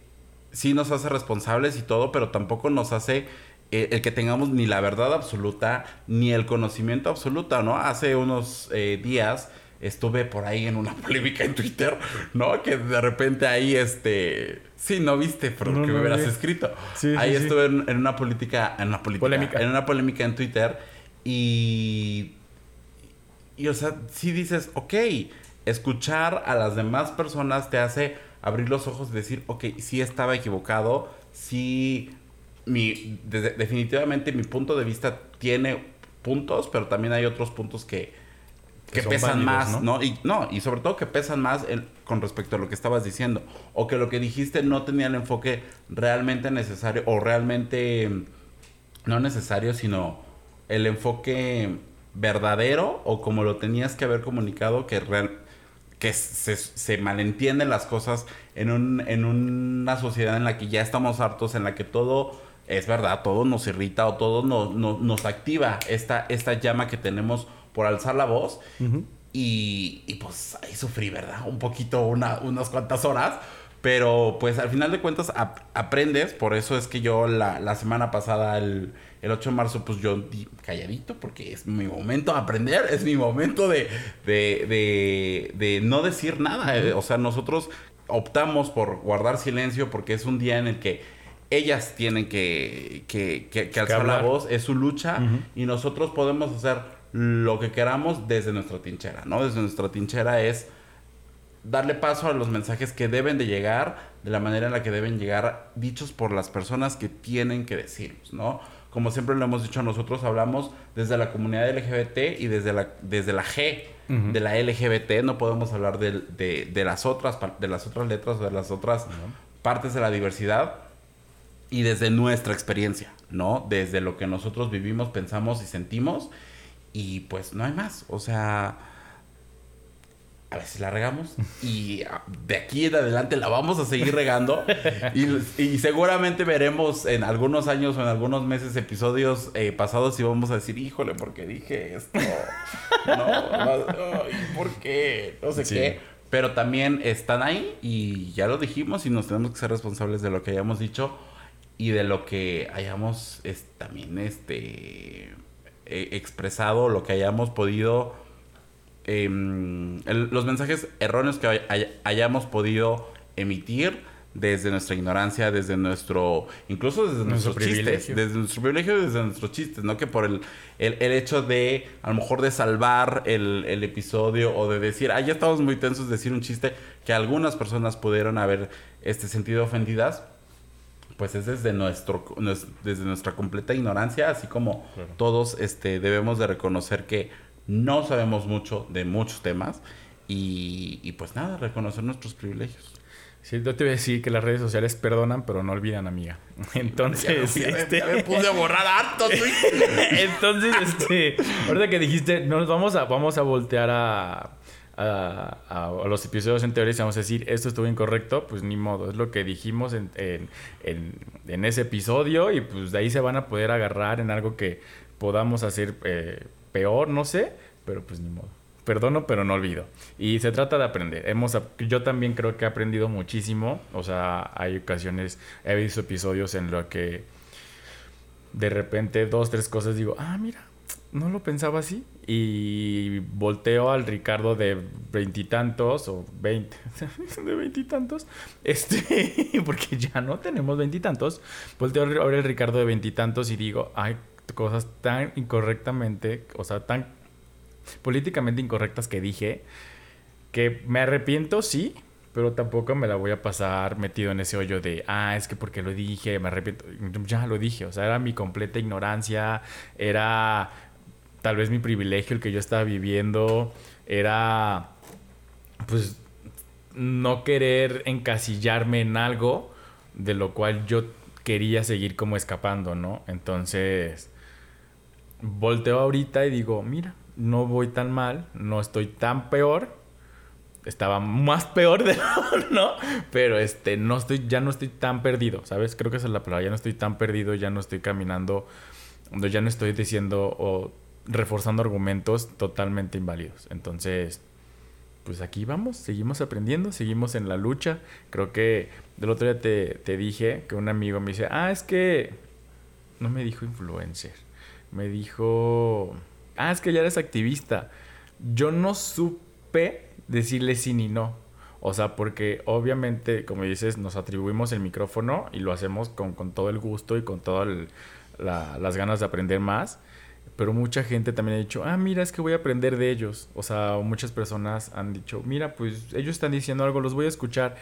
Speaker 2: sí nos hace responsables y todo, pero tampoco nos hace eh, el que tengamos ni la verdad absoluta ni el conocimiento absoluta, ¿no? Hace unos eh, días estuve por ahí en una polémica en Twitter, ¿no? Que de repente ahí, este... Sí, no viste, pero
Speaker 1: No,
Speaker 2: que
Speaker 1: no
Speaker 2: me hubieras escrito.
Speaker 1: Sí,
Speaker 2: ahí
Speaker 1: sí, sí.
Speaker 2: estuve en, en una política, en una política,
Speaker 1: Polémica.
Speaker 2: en una polémica en Twitter y y o sea, si dices, ok, escuchar a las demás personas te hace abrir los ojos y decir, ok, sí estaba equivocado, sí, mi, de- definitivamente mi punto de vista tiene puntos, pero también hay otros puntos que,
Speaker 1: Que
Speaker 2: pesan
Speaker 1: válidos,
Speaker 2: más,
Speaker 1: ¿no?
Speaker 2: ¿no? Y, no, y sobre todo que pesan más con respecto a lo que estabas diciendo, o que lo que dijiste no tenía el enfoque realmente necesario, o realmente no necesario, sino el enfoque verdadero o como lo tenías que haber comunicado que real- que se, se malentienden las cosas en, un, en una sociedad en la que ya estamos hartos, en la que todo es verdad, todo nos irrita o todo nos, nos, nos activa esta, esta llama que tenemos por alzar la voz. Y, y, pues ahí sufrí, ¿verdad? Un poquito, una, unas cuantas horas. Pero pues al final de cuentas ap- aprendes. Por eso es que yo la, la semana pasada, el, el 8 de marzo, pues yo di calladito. Porque es mi momento de aprender. Es mi momento de, de, de, de no decir nada. eh, O sea, nosotros optamos por guardar silencio porque es un día en el que ellas tienen que, que, que- que alzar la voz. Es su lucha. Y nosotros podemos hacer lo que queramos desde nuestra trinchera, ¿no? Desde nuestra trinchera es darle paso a los mensajes que deben de llegar de la manera en la que deben llegar dichos por las personas que tienen que decirlos, ¿no? Como siempre lo hemos dicho nosotros, hablamos desde la comunidad LGBT y desde la, desde la G de la LGBT, no podemos hablar del- de, de las otras, de las otras letras o de las otras partes de la diversidad y desde nuestra experiencia, ¿no? Desde lo que nosotros vivimos, pensamos y sentimos y pues no hay más, o sea, a veces la regamos y ah, de aquí en adelante la vamos a seguir regando y, y seguramente veremos en algunos años o en algunos meses episodios eh, pasados y vamos a decir, híjole, ¿por qué dije esto? No, ay, ¿por qué? No sé
Speaker 1: Sí.
Speaker 2: qué. Pero también están ahí y ya lo dijimos y nos tenemos que ser responsables de lo que hayamos dicho y de lo que hayamos es, también este eh, expresado, lo que hayamos podido el- los mensajes erróneos que hay- hay- hayamos podido emitir desde nuestra ignorancia, desde nuestro, incluso desde
Speaker 1: Nuestro
Speaker 2: nuestros chistes,
Speaker 1: privilegio.
Speaker 2: desde nuestro privilegio, desde nuestros chistes, ¿no? Que por el, el, el hecho de, a lo mejor de salvar el, el episodio o de decir, ah, ya estamos muy tensos, decir un chiste que algunas personas pudieron haber este sentido ofendidas, pues es desde nuestro nues- desde nuestra completa ignorancia, así como todos este debemos de reconocer que no sabemos mucho de muchos temas y, y pues nada, reconocer nuestros privilegios.
Speaker 1: Sí, yo te voy a decir que las redes sociales perdonan, pero no olvidan, amiga. Entonces,
Speaker 2: Ya
Speaker 1: este...
Speaker 2: ya me puse a borrar harto.
Speaker 1: Entonces, este, ahorita que dijiste, nos vamos a, vamos a voltear a, a, a- los episodios anteriores y vamos a decir, esto estuvo incorrecto, pues ni modo, es lo que dijimos en, en, en- en ese episodio y pues de ahí se van a poder agarrar en algo que podamos hacer eh, peor, no sé, pero pues ni modo. Perdono, pero no olvido. Y se trata de aprender. Hemos, yo también creo que he aprendido muchísimo. O sea, hay ocasiones, he visto episodios en los que de repente dos, tres cosas digo, ah, mira, no lo pensaba así. Y volteo al Ricardo de veintitantos o veinte, de veintitantos, este, porque ya no tenemos veintitantos. Volteo ahora el Ricardo de veintitantos y digo, hay cosas tan incorrectamente, o sea, tan políticamente incorrectas que dije, que me arrepiento, sí, pero tampoco me la voy a pasar metido en ese hoyo de, ah, es que porque lo dije, me arrepiento. Ya lo dije, o sea, era mi completa ignorancia, era tal vez mi privilegio el que yo estaba viviendo, era, pues, no querer encasillarme en algo de lo cual yo quería seguir como escapando, ¿no? Entonces, volteo ahorita y digo, mira, no voy tan mal, no estoy tan peor. Estaba más peor de ¿no? Pero este, no estoy, ya no estoy tan perdido, ¿sabes? Creo que esa es la palabra, ya no estoy tan perdido, ya no estoy caminando, ya no estoy diciendo reforzando argumentos totalmente inválidos. Entonces, pues aquí vamos, seguimos aprendiendo, seguimos en la lucha. Creo que del otro día te, te dije que un amigo me dice, ah, es que no me dijo influencer, me dijo, ah, es que ya eres activista. Yo no supe decirle sí ni no. O sea, porque obviamente, como dices, nos atribuimos el micrófono y lo hacemos con, con todo el gusto y con todas la, las ganas de aprender más. Pero mucha gente también ha dicho, ah, mira, es que voy a aprender de ellos. O sea, muchas personas han dicho, mira, pues ellos están diciendo algo, los voy a escuchar.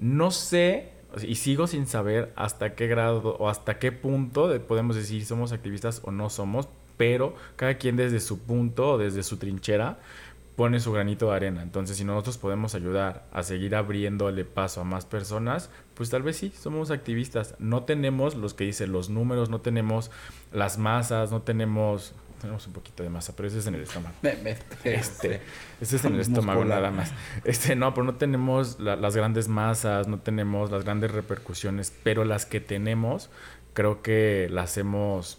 Speaker 1: No sé, y sigo sin saber hasta qué grado o hasta qué punto de- podemos decir somos activistas o no somos, pero cada quien desde su punto desde su trinchera pone su granito de arena. Entonces, si nosotros podemos ayudar a seguir abriéndole paso a más personas, pues tal vez sí, somos activistas. No tenemos los que dicen los números, no tenemos las masas, no tenemos... Tenemos un poquito de masa, pero ese es en el estómago.
Speaker 2: Me-
Speaker 1: Este, ese es en el estómago nada más. Este, no, pero no tenemos la- las grandes masas, no tenemos las grandes repercusiones, pero las que tenemos, creo que las hemos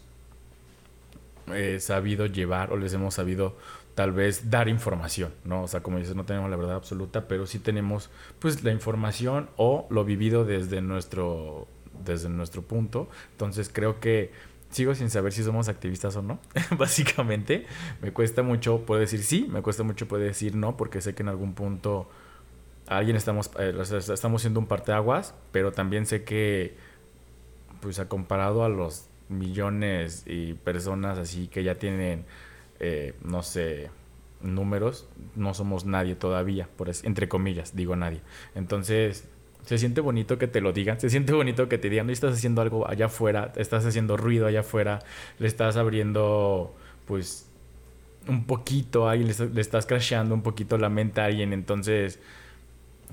Speaker 1: eh, sabido llevar o les hemos sabido tal vez dar información, ¿no? O sea, como dices, no tenemos la verdad absoluta, pero sí tenemos pues la información o lo vivido desde nuestro desde nuestro punto. Entonces, creo que sigo sin saber si somos activistas o no. Básicamente, me cuesta mucho poder decir sí, me cuesta mucho poder decir no, porque sé que en algún punto alguien estamos eh, estamos siendo un parteaguas, pero también sé que pues comparado a los millones y personas así que ya tienen eh, no sé números no somos nadie todavía por es- entre comillas digo nadie entonces se siente bonito que te lo digan se siente bonito que te digan no estás haciendo algo allá afuera estás haciendo ruido allá afuera le estás abriendo pues un poquito a alguien le, estás- le estás crasheando un poquito la mente a alguien entonces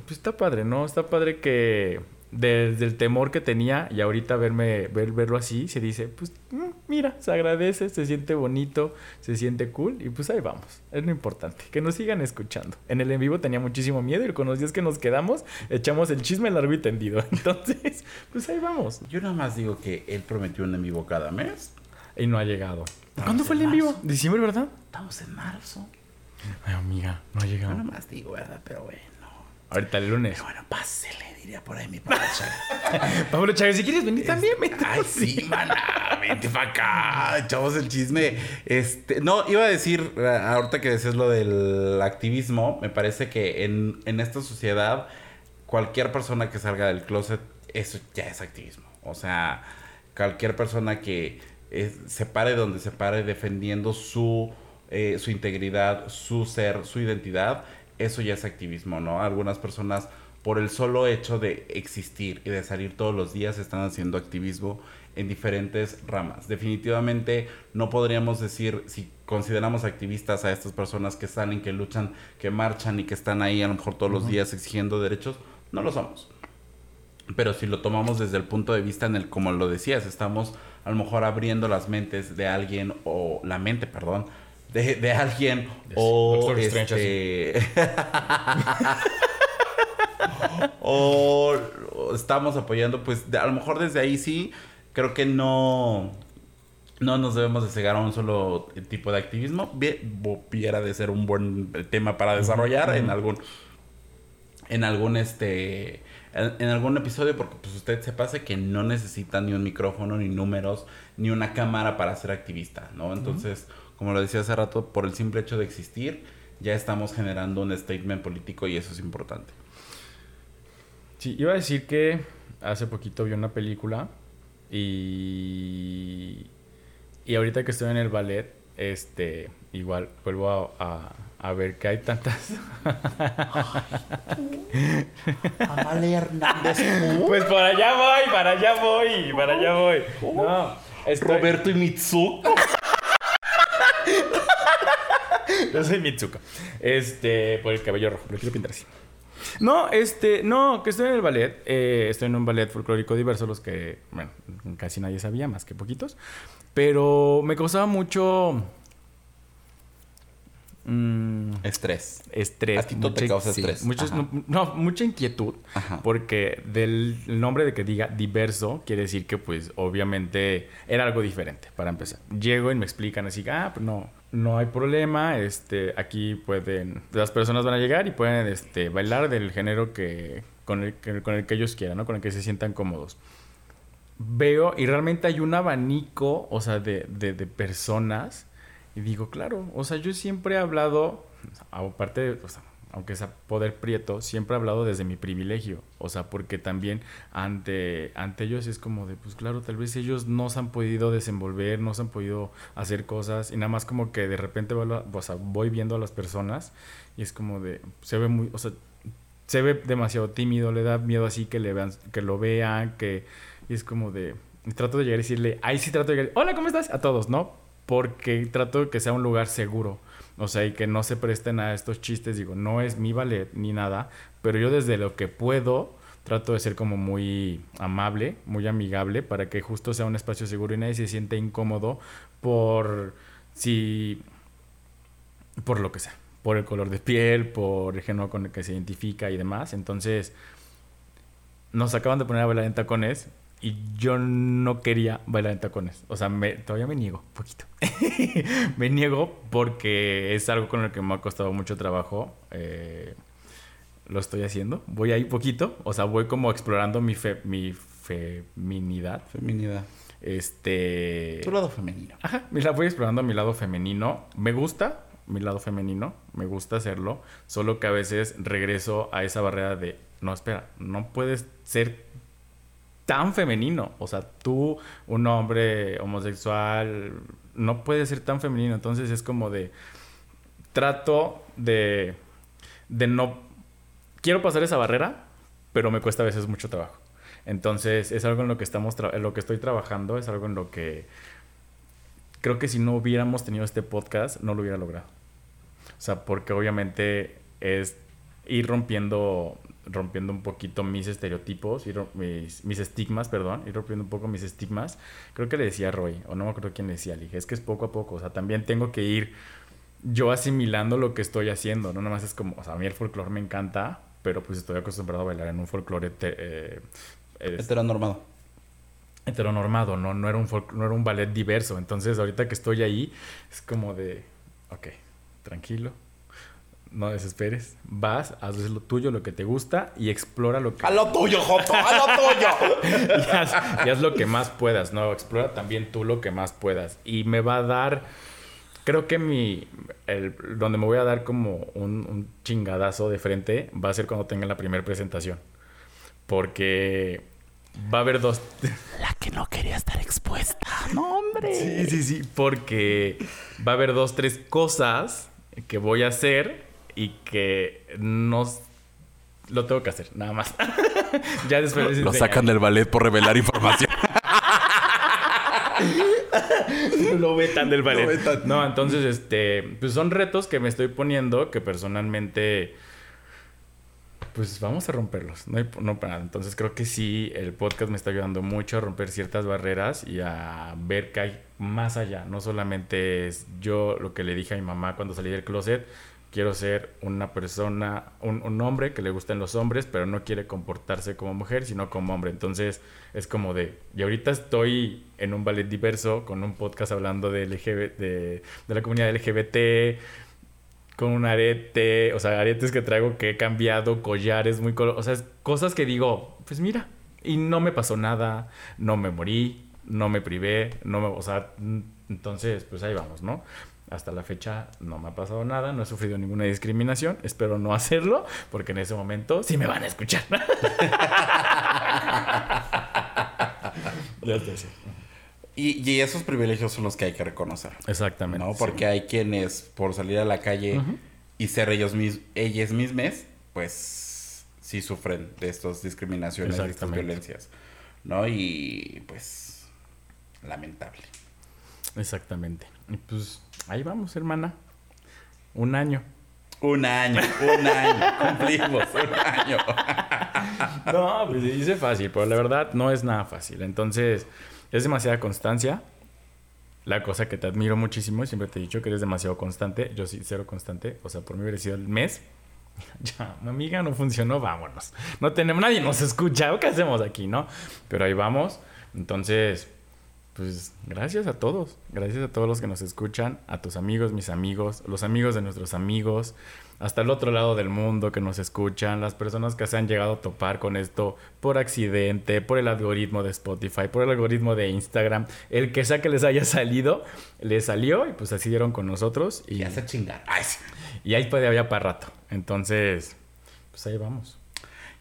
Speaker 1: pues está padre, ¿no? Está padre que desde el temor que tenía y ahorita verme, ver, verlo así, se dice, pues mm, mira, se agradece, se siente bonito, se siente cool y pues ahí vamos. Es lo importante, que nos sigan escuchando. En el en vivo tenía muchísimo miedo y con los días que nos quedamos echamos el chisme largo y tendido. Entonces, pues ahí vamos.
Speaker 2: Yo nada más digo que él prometió un en vivo cada mes.
Speaker 1: Y no ha llegado.
Speaker 2: Vamos
Speaker 1: ¿Cuándo fue el
Speaker 2: en
Speaker 1: vivo? ¿Diciembre, verdad?
Speaker 2: Estamos en marzo.
Speaker 1: Ay, amiga, no ha
Speaker 2: Yo
Speaker 1: llegado.
Speaker 2: nada más digo, ¿verdad? Pero bueno.
Speaker 1: Ahorita el lunes.
Speaker 2: Pero bueno, pásele, diría por ahí mi papá. Chaga.
Speaker 1: Pablo Chávez, si quieres venir también, vente.
Speaker 2: Ay, sí, mana, vente para acá, echamos el chisme. Este, no, iba a decir, eh, ahorita que decías lo del activismo, me parece que en, en esta sociedad cualquier persona que salga del closet, eso ya es activismo. O sea, cualquier persona que eh, se pare donde se pare defendiendo su, eh, su integridad, su ser, su identidad, eso ya es activismo, ¿no? Algunas personas por el solo hecho de existir y de salir todos los días están haciendo activismo en diferentes ramas. Definitivamente no podríamos decir si consideramos activistas a estas personas que salen, que luchan, que marchan y que están ahí a lo mejor todos los días exigiendo derechos, no lo somos. Pero si lo tomamos desde el punto de vista en el, como lo decías, estamos a lo mejor abriendo las mentes de alguien, o la mente, perdón, de, de alguien, o
Speaker 1: Doctor Strange,
Speaker 2: este... o o estamos apoyando, pues de- a lo mejor desde ahí sí, creo que no, no nos debemos de cegar a un solo tipo de activismo. Vie- Pudiera de ser un buen tema para desarrollar en algún, en algún este, en, en algún episodio, porque pues usted se pase que no necesita ni un micrófono, ni números, ni una cámara para ser activista, ¿no? Entonces, como lo decía hace rato, por el simple hecho de existir, ya estamos generando un statement político y eso es importante.
Speaker 1: Sí, iba a decir que hace poquito vi una película y. Y ahorita que estoy en el ballet, este. Igual vuelvo a, a- a ver que hay tantas.
Speaker 2: Amalia Hernández.
Speaker 1: Pues para allá voy, para allá voy, para allá voy. No, estoy-
Speaker 2: Roberto y Mitsuko.
Speaker 1: Yo soy Mitsuko. Este, por el cabello rojo, lo quiero pintar así. No, este, no, que estoy en el ballet. eh, estoy en un ballet folclórico diverso, los que, bueno, casi nadie sabía, más que poquitos. Pero me causaba mucho. Mm,
Speaker 2: Estrés.
Speaker 1: estrés.
Speaker 2: A ti todo te causa estrés.
Speaker 1: muchos- no, no, mucha inquietud.
Speaker 2: Ajá.
Speaker 1: Porque del el nombre de que diga diverso, quiere decir que, pues, obviamente era algo diferente, para empezar. Llego y me explican así, ah, pues no, no hay problema, este, aquí pueden, las personas van a llegar y pueden, este, bailar del género que, con el, que, con el que ellos quieran, ¿no? Con el que se sientan cómodos. Veo y realmente hay un abanico, o sea, de, de, de personas. Y digo, claro, o sea, yo siempre he hablado, aparte, de, o sea, aunque sea poder prieto, siempre he hablado desde mi privilegio. O sea, porque también ante, ante ellos es como de, pues claro, tal vez ellos no se han podido desenvolver, no se han podido hacer cosas. Y nada más como que de repente voy, a- o sea, voy viendo a las personas y es como de, se ve muy, o sea, se ve demasiado tímido, le da miedo así que le vean, que lo vean, que y es como de trato de llegar y decirle, ahí sí trato de llegar, hola, ¿cómo estás? A todos, ¿no? Porque trato de que sea un lugar seguro. O sea, y que no se presten a estos chistes, digo, no es mi ballet ni nada, pero yo desde lo que puedo trato de ser como muy amable, muy amigable para que justo sea un espacio seguro y nadie se siente incómodo por si por lo que sea, por el color de piel, por el género con el que se identifica y demás. Entonces, nos acaban de poner a bailar en tacones y yo no quería bailar en tacones. O sea, me- todavía me niego un poquito. me niego porque es algo con el que me ha costado mucho trabajo. eh, lo estoy haciendo. Voy ahí poquito. O sea, voy como explorando mi, fe- mi feminidad.
Speaker 2: Feminidad.
Speaker 1: Este...
Speaker 2: Tu lado femenino.
Speaker 1: Ajá, me la voy explorando a mi lado femenino. Me gusta mi lado femenino, me gusta hacerlo, solo que a veces regreso a esa barrera de, no, espera, no puedes ser tan femenino. O sea, tú, un hombre homosexual, no puedes ser tan femenino. Entonces es como de, trato de, de no, quiero pasar esa barrera, pero me cuesta a veces mucho trabajo. Entonces es algo en lo que estamos, en lo que estoy trabajando, es algo en lo que creo que si no hubiéramos tenido este podcast no lo hubiera logrado. O sea, porque obviamente es ir rompiendo rompiendo un poquito mis estereotipos, ir mis, mis estigmas, perdón, ir rompiendo un poco mis estigmas. Creo que le decía Roy, o no me acuerdo quién le decía, le dije, es que es poco a poco, o sea, también tengo que ir yo asimilando lo que estoy haciendo, no nada más es como, o sea, a mí el folclore me encanta, pero pues estoy acostumbrado a bailar en un folclore eh,
Speaker 2: Heteronormado.
Speaker 1: heteronormado, ¿no? No era, un folk- no era un ballet diverso. Entonces, ahorita que estoy ahí, es como de, ok, tranquilo, no desesperes, vas, haz lo tuyo, lo que te gusta y explora lo que...
Speaker 2: ¡A lo tuyo, Joto! ¡A lo tuyo!
Speaker 1: y, haz, y haz lo que más puedas, ¿no? Explora también tú lo que más puedas. Y me va a dar, creo que mi, el, donde me voy a dar como un, un chingadazo de frente va a ser cuando tenga la primera presentación. Porque va a haber dos.
Speaker 2: La que no quería estar expuesta. No, hombre.
Speaker 1: Sí, sí, sí. Porque va a haber dos, tres cosas que voy a hacer y que no lo tengo que hacer, nada más. ya después
Speaker 2: Lo sacan del ballet por revelar información.
Speaker 1: lo vetan del ballet.
Speaker 2: Vetan.
Speaker 1: No, entonces, este, pues son retos que me estoy poniendo que personalmente, pues vamos a romperlos. No, hay, no para nada. Entonces creo que sí, el podcast me está ayudando mucho a romper ciertas barreras y a ver que hay más allá. No solamente es yo lo que le dije a mi mamá cuando salí del closet. Quiero ser una persona, un, hombre que le gusten los hombres, pero no quiere comportarse como mujer, sino como hombre. Entonces es como de, y ahorita estoy en un ballet diverso con un podcast hablando de, LGB, de, de la comunidad LGBT, con un arete, o sea, aretes que traigo que he cambiado, collares muy colo- o sea, es cosas que digo, pues mira, y no me pasó nada, no me morí, no me privé, no me, o sea, entonces, pues ahí vamos, ¿no? Hasta la fecha no me ha pasado nada, no he sufrido ninguna discriminación, espero no hacerlo, porque en ese momento sí me van a escuchar.
Speaker 2: Y, y esos privilegios son los que hay que reconocer.
Speaker 1: Exactamente.
Speaker 2: ¿no?
Speaker 1: sí.
Speaker 2: Porque hay quienes por salir a la calle
Speaker 1: Ujú.
Speaker 2: y ser ellos mis, ellas mismas, pues sí sufren de estas discriminaciones, de estas violencias. ¿No? Y pues lamentable.
Speaker 1: Exactamente. Y pues ahí vamos, hermana. Un año.
Speaker 2: Un año, un año, cumplimos un año.
Speaker 1: No, pues se dice fácil, pero la verdad no es nada fácil. Entonces, es demasiada constancia. La cosa que te admiro muchísimo, y siempre te he dicho que eres demasiado constante. Yo sí, cero constante. O sea, por mí hubiera sido el mes. Ya, mi amiga, no funcionó, vámonos. No tenemos, nadie nos escucha. ¿Qué hacemos aquí, no? Pero ahí vamos. Entonces, pues gracias a todos. Gracias a todos los que nos escuchan, a tus amigos, mis amigos, los amigos de nuestros amigos, hasta el otro lado del mundo que nos escuchan, las personas que se han llegado a topar con esto por accidente, por el algoritmo de Spotify, por el algoritmo de Instagram, el que sea que les haya salido, les salió y pues así dieron con nosotros y,
Speaker 2: Y hace chingar. Ay, sí.
Speaker 1: y ahí puede haber para rato. Entonces, pues ahí vamos.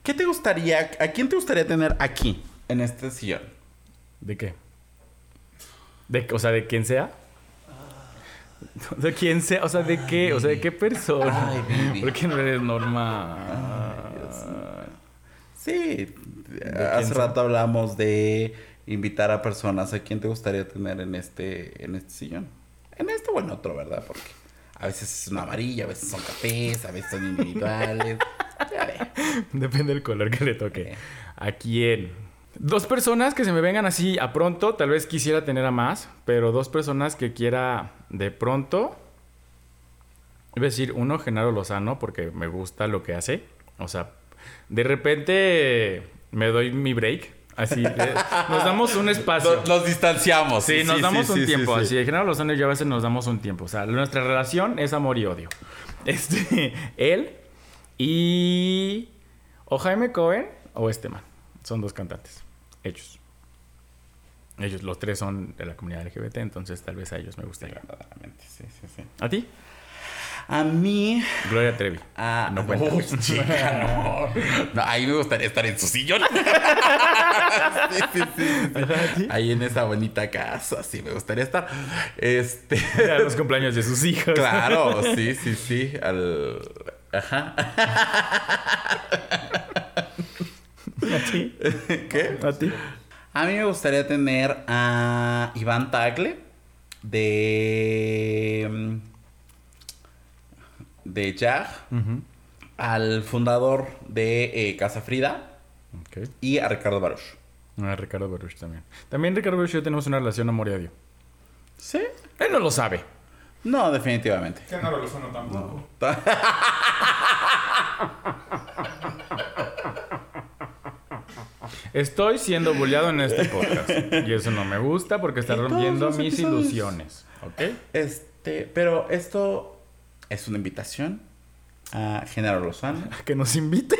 Speaker 2: ¿Qué te gustaría, a quién te gustaría tener aquí, en este sillón?
Speaker 1: ¿De qué? De, o sea, de quién sea. De quién sea, o sea, de qué, o sea, de qué persona.
Speaker 2: Ay, baby.
Speaker 1: ¿Por qué no eres normal?
Speaker 2: Sí,
Speaker 1: quién
Speaker 2: hace
Speaker 1: sea?
Speaker 2: rato hablamos de invitar a personas. ¿A quién te gustaría tener en este, en este sillón? En este o en otro, ¿verdad? Porque a veces son amarillas, a veces son cafés, a veces son individuales. Ya ve.
Speaker 1: Depende del color que le toque. ¿A quién? Dos personas que se me vengan así a pronto. Tal vez quisiera tener a más, pero dos personas que quiera de pronto. A decir uno, Genaro Lozano, porque me gusta lo que hace. O sea, de repente me doy mi break. Así, nos damos un espacio.
Speaker 2: Nos, distanciamos.
Speaker 1: Sí, nos damos un
Speaker 2: sí,
Speaker 1: tiempo.
Speaker 2: sí,
Speaker 1: Así, de Genaro Lozano y yo a veces nos damos un tiempo. O sea, nuestra relación es amor y odio. Este, él y. O Jaime Cohen o este man. Son dos cantantes. Ellos. Ellos, los tres son de la comunidad LGBT, entonces tal vez a ellos me gustaría.
Speaker 2: Verdaderamente, sí, sí, sí.
Speaker 1: ¿A ti?
Speaker 2: A mí.
Speaker 1: Gloria Trevi.
Speaker 2: Ah,
Speaker 1: No cuenta.
Speaker 2: Uy, chica, no. No, ahí me gustaría estar en su sillón. sí, sí, sí, sí. Ahí en esa bonita casa, sí, me gustaría estar. Este.
Speaker 1: A los cumpleaños de sus hijos.
Speaker 2: Claro, sí, sí, sí. Al. Ajá.
Speaker 1: ¿A ti?
Speaker 2: ¿Qué?
Speaker 1: ¿A ti?
Speaker 2: A mí me gustaría tener a Iván Tagle de. mm, de Jag, al fundador de eh, Casa Frida
Speaker 1: Ok.
Speaker 2: y a Ricardo Baruch.
Speaker 1: A Ricardo Baruch también. También Ricardo Baruch y yo tenemos una relación amor y odio.
Speaker 2: ¿Sí?
Speaker 1: Él no lo sabe.
Speaker 2: No, definitivamente.
Speaker 3: Que no lo sueno tampoco.
Speaker 1: Estoy siendo bulleado en este podcast. Y eso no me gusta porque está rompiendo mis
Speaker 2: episodios.
Speaker 1: ilusiones. ¿Ok?
Speaker 2: Este, pero esto es una invitación a Genaro Lozano,
Speaker 1: Que nos inviten.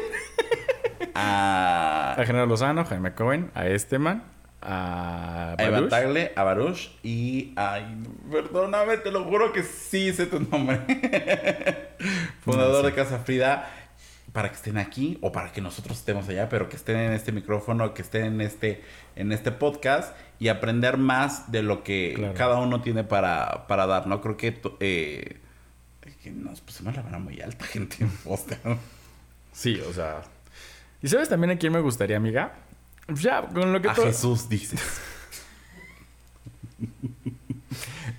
Speaker 2: a,
Speaker 1: A General Lozano, Jaime Cohen, a este man, a
Speaker 2: a
Speaker 1: Baruch.
Speaker 2: Tagle, a Baruch y ay, perdóname, te lo juro que sí sé tu nombre. Fundador de Casa Frida. Para que estén aquí o para que nosotros estemos allá, pero que estén en este micrófono, que estén en este, en este podcast y aprender más de lo que
Speaker 1: Claro.
Speaker 2: cada uno tiene para, para dar, ¿no? Creo que, eh, que nos pusimos la vara muy alta, gente.
Speaker 1: Sí, o sea. ¿Y sabes también a quién me gustaría, amiga? Ya, con lo que
Speaker 2: a Jesús dices.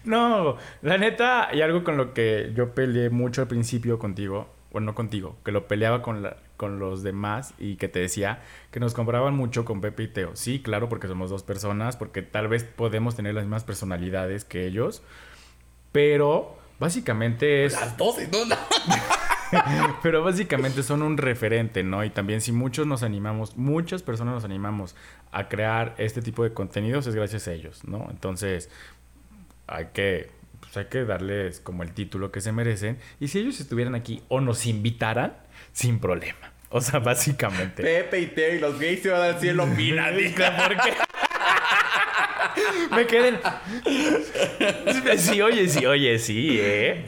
Speaker 1: No, la neta, y algo con lo que yo peleé mucho al principio contigo, bueno, no contigo, que lo peleaba con, la- con los demás y que te decía que nos comparaban mucho con Pepe y Teo. Sí, claro, porque somos dos personas, porque tal vez podemos tener las mismas personalidades que ellos, pero básicamente es...
Speaker 2: Las dos, ¿no? No.
Speaker 1: Pero básicamente son un referente, ¿no? Y también si muchos nos animamos, muchas personas nos animamos a crear este tipo de contenidos es gracias a ellos, ¿no? Entonces hay que, pues hay que darles como el título que se merecen. Y si ellos estuvieran aquí o nos invitaran, sin problema. O sea, básicamente.
Speaker 2: Pepe y Teo y los gays se van al cielo, mira,
Speaker 1: ¿Por qué? Me queden. Sí, oye, sí, oye, sí, ¿eh?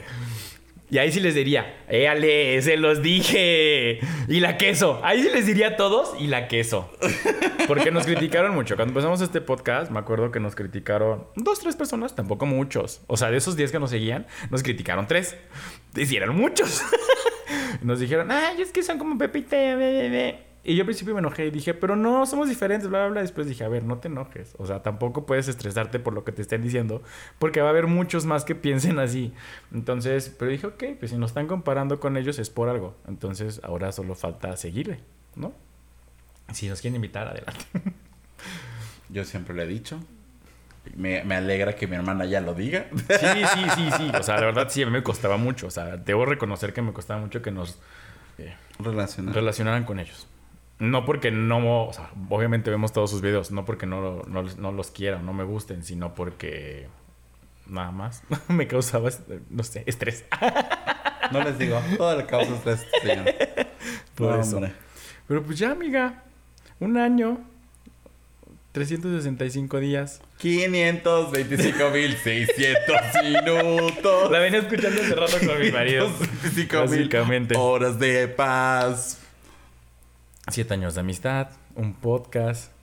Speaker 1: Y ahí sí les diría, éale, se los dije. Y la queso. Ahí sí les diría a todos y la queso. Porque nos criticaron mucho. Cuando empezamos este podcast, me acuerdo que nos criticaron dos, tres personas, tampoco muchos. O sea, de esos 10 que nos seguían, nos criticaron tres. Hicieron muchos. nos dijeron, ay, es que son como Pepite. be, be, be". Y yo al principio me enojé y dije, pero no, somos diferentes, bla, bla, bla. Después dije, a ver, no te enojes. O sea, tampoco puedes estresarte por lo que te estén diciendo, porque va a haber muchos más que piensen así. Entonces, pero dije, ok, pues si nos están comparando con ellos es por algo. Entonces, ahora solo falta seguirle, ¿no? Si nos quieren invitar, adelante.
Speaker 2: Yo siempre lo he dicho. Me, me alegra que mi hermana ya lo diga.
Speaker 1: Sí, sí, sí, sí. O sea, la verdad sí, a mí me costaba mucho. O sea, debo reconocer que me costaba mucho que nos eh,
Speaker 2: Relacionar.
Speaker 1: relacionaran con ellos. No porque no, o sea, obviamente vemos todos sus videos, no porque no, no, no los quiera no me gusten, sino porque nada más me causaba, no sé, estrés.
Speaker 2: No les digo, todo le causa estrés, señor.
Speaker 1: Por
Speaker 2: No,
Speaker 1: eso.
Speaker 2: hombre.
Speaker 1: Pero pues ya, amiga, un año, 365 días.
Speaker 2: 525.600 minutos.
Speaker 1: La venía escuchando hace rato con mi marido.
Speaker 2: 525.000
Speaker 1: Básicamente.
Speaker 2: horas de paz.
Speaker 1: Siete años de amistad, un podcast,